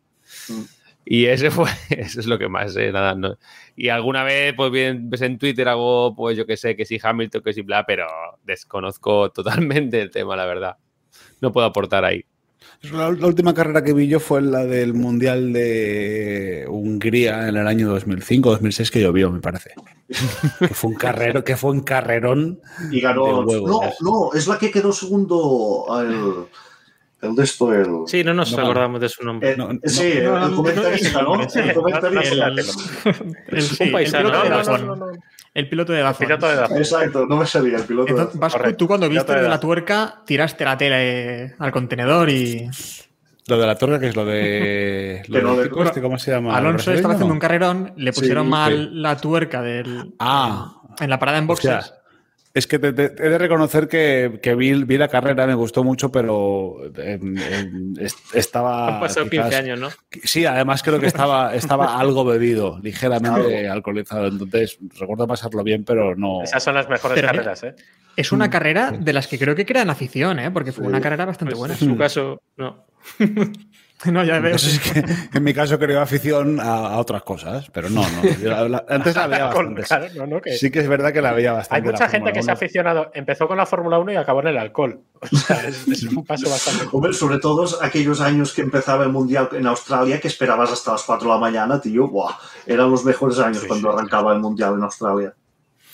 S6: Mm.
S8: Y ese fue, eso es lo que más, eh, nada, no. Y alguna vez, pues bien, ves en Twitter algo, pues yo que sé, que si Hamilton, que si bla, pero desconozco totalmente el tema, la verdad. No puedo aportar ahí.
S4: La, la última carrera que vi yo fue la del Mundial de Hungría en el año 2005-2006 que llovió, me parece. que fue un carrero, que fue un carrerón.
S6: Y ganó. No, no, es la que quedó segundo el, el de esto, el.
S3: Sí, no nos
S4: No.
S3: acordamos de su nombre.
S6: eh,
S4: no,
S6: sí, el,
S5: no,
S6: el
S5: no,
S6: comentarista,
S5: no,
S6: El comentarista.
S5: El, el- el
S3: paisano,
S5: de. El piloto de Dazón.
S7: De.
S6: Exacto, no me salía el piloto.
S5: Entonces, Vasco,
S7: Correcto.
S5: tú cuando viste
S7: de
S5: de la tuerca, tiraste la tele al contenedor y
S4: Lo de la torre, que es lo de. Lo tipo este, ¿Cómo se llama?
S5: Alonso
S4: ¿El
S5: estaba haciendo un carrerón, le pusieron
S6: Sí,
S5: mal
S4: sí.
S5: la tuerca del,
S4: Ah,
S5: en la parada en boxes.
S4: Es que te- te- he de reconocer que, que vi, vi la carrera, me gustó mucho, pero em, em, est- estaba.
S3: Han pasado
S4: quizás-
S3: 15 años, ¿no?
S4: Sí, además creo que estaba, estaba algo bebido, ligeramente alcoholizado. Entonces, recuerdo pasarlo bien, pero no.
S7: Esas son las mejores
S5: Pero,
S7: carreras, ¿eh?
S5: Es una carrera de las que creo que crean afición, ¿eh? porque fue
S6: Sí.
S5: una carrera bastante
S3: Pues
S5: buena.
S3: en su caso, no.
S5: No, ya veo.
S4: Es que en mi caso creo afición a, a otras cosas, pero no, no. Yo la- la- antes la veía bastante.
S7: claro, no, no, que-
S4: Sí que es verdad que la veía
S7: Hay
S4: bastante.
S7: mucha
S4: la
S7: gente que se ha aficionado, empezó con la Fórmula 1 y acabó en el alcohol. O sea, es, es un paso bastante.
S6: Hombre, sobre todo aquellos años que empezaba el Mundial en Australia, que esperabas hasta las 4 de la mañana, tío, ¡buah! Eran los mejores años
S7: Sí,
S6: cuando
S7: sí.
S6: arrancaba el Mundial en Australia.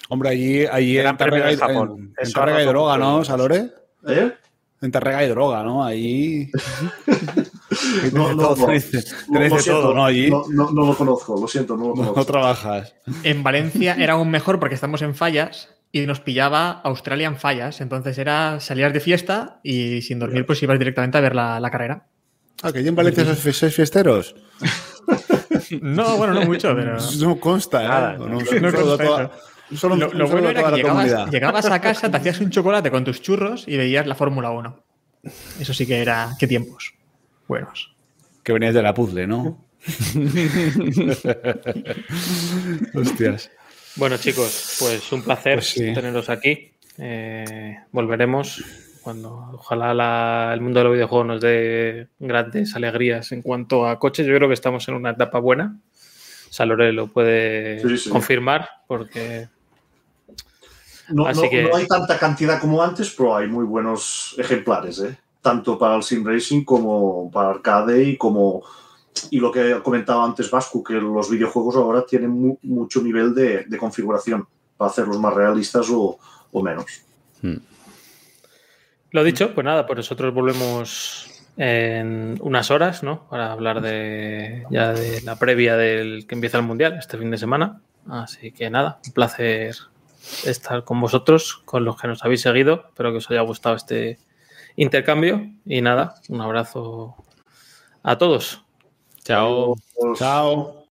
S4: Hombre, allí, allí en
S7: de
S4: hay-
S7: Japón.
S4: en, en hay droga, ¿no. Salore?
S6: ¿Eh?
S4: En Tarrega hay droga, ¿no? Ahí.
S6: No, no, no. Lo-
S4: tenéis
S6: lo siento,
S4: todo, ¿no? Allí
S6: No, no- no lo conozco, lo siento, no lo
S4: no,
S6: conozco.
S4: trabajas.
S5: En Valencia era aún mejor porque estamos en fallas y nos pillaba Australia en fallas. Entonces era salías de fiesta y sin dormir pues ibas directamente a ver la, la carrera.
S4: Ah, que allí en Valencia sois, fiesteros.
S5: No, bueno, no mucho, pero...
S4: No consta, ¿eh?
S7: Nada,
S4: No,
S7: no
S5: consta
S4: un solo-
S5: Lo,
S4: un
S5: lo bueno era
S4: toda
S5: que
S4: la
S5: llegabas,
S4: comunidad.
S5: llegabas a casa, te hacías un chocolate con tus churros y veías la Fórmula 1. Eso sí que era... ¿Qué tiempos? Buenos.
S4: Que venías de la puzzle, ¿no? Hostias.
S3: Bueno, chicos, pues un placer
S4: Pues sí.
S3: teneros aquí. Eh, volveremos cuando ojalá la- el mundo de los videojuegos nos dé grandes alegrías en cuanto a coches. Yo creo que estamos en una etapa buena. Salore lo puede
S6: Sí, sí.
S3: confirmar porque
S6: No,
S3: Así
S6: no-
S3: que-
S6: no hay tanta cantidad como antes, pero hay muy buenos ejemplares, ¿eh? tanto para el sim racing como para arcade y como y lo que comentaba antes Vasco, que los videojuegos ahora tienen mu- mucho nivel de, de configuración para hacerlos más realistas o, o menos.
S3: Lo dicho, pues nada, pues nosotros volvemos en unas horas, ¿no? Para hablar de ya de la previa del que empieza el mundial este fin de semana. Así que nada, un placer estar con vosotros, con los que nos habéis seguido. Espero que os haya gustado este intercambio. Y nada, un abrazo a todos.
S8: Chao.
S4: Chao.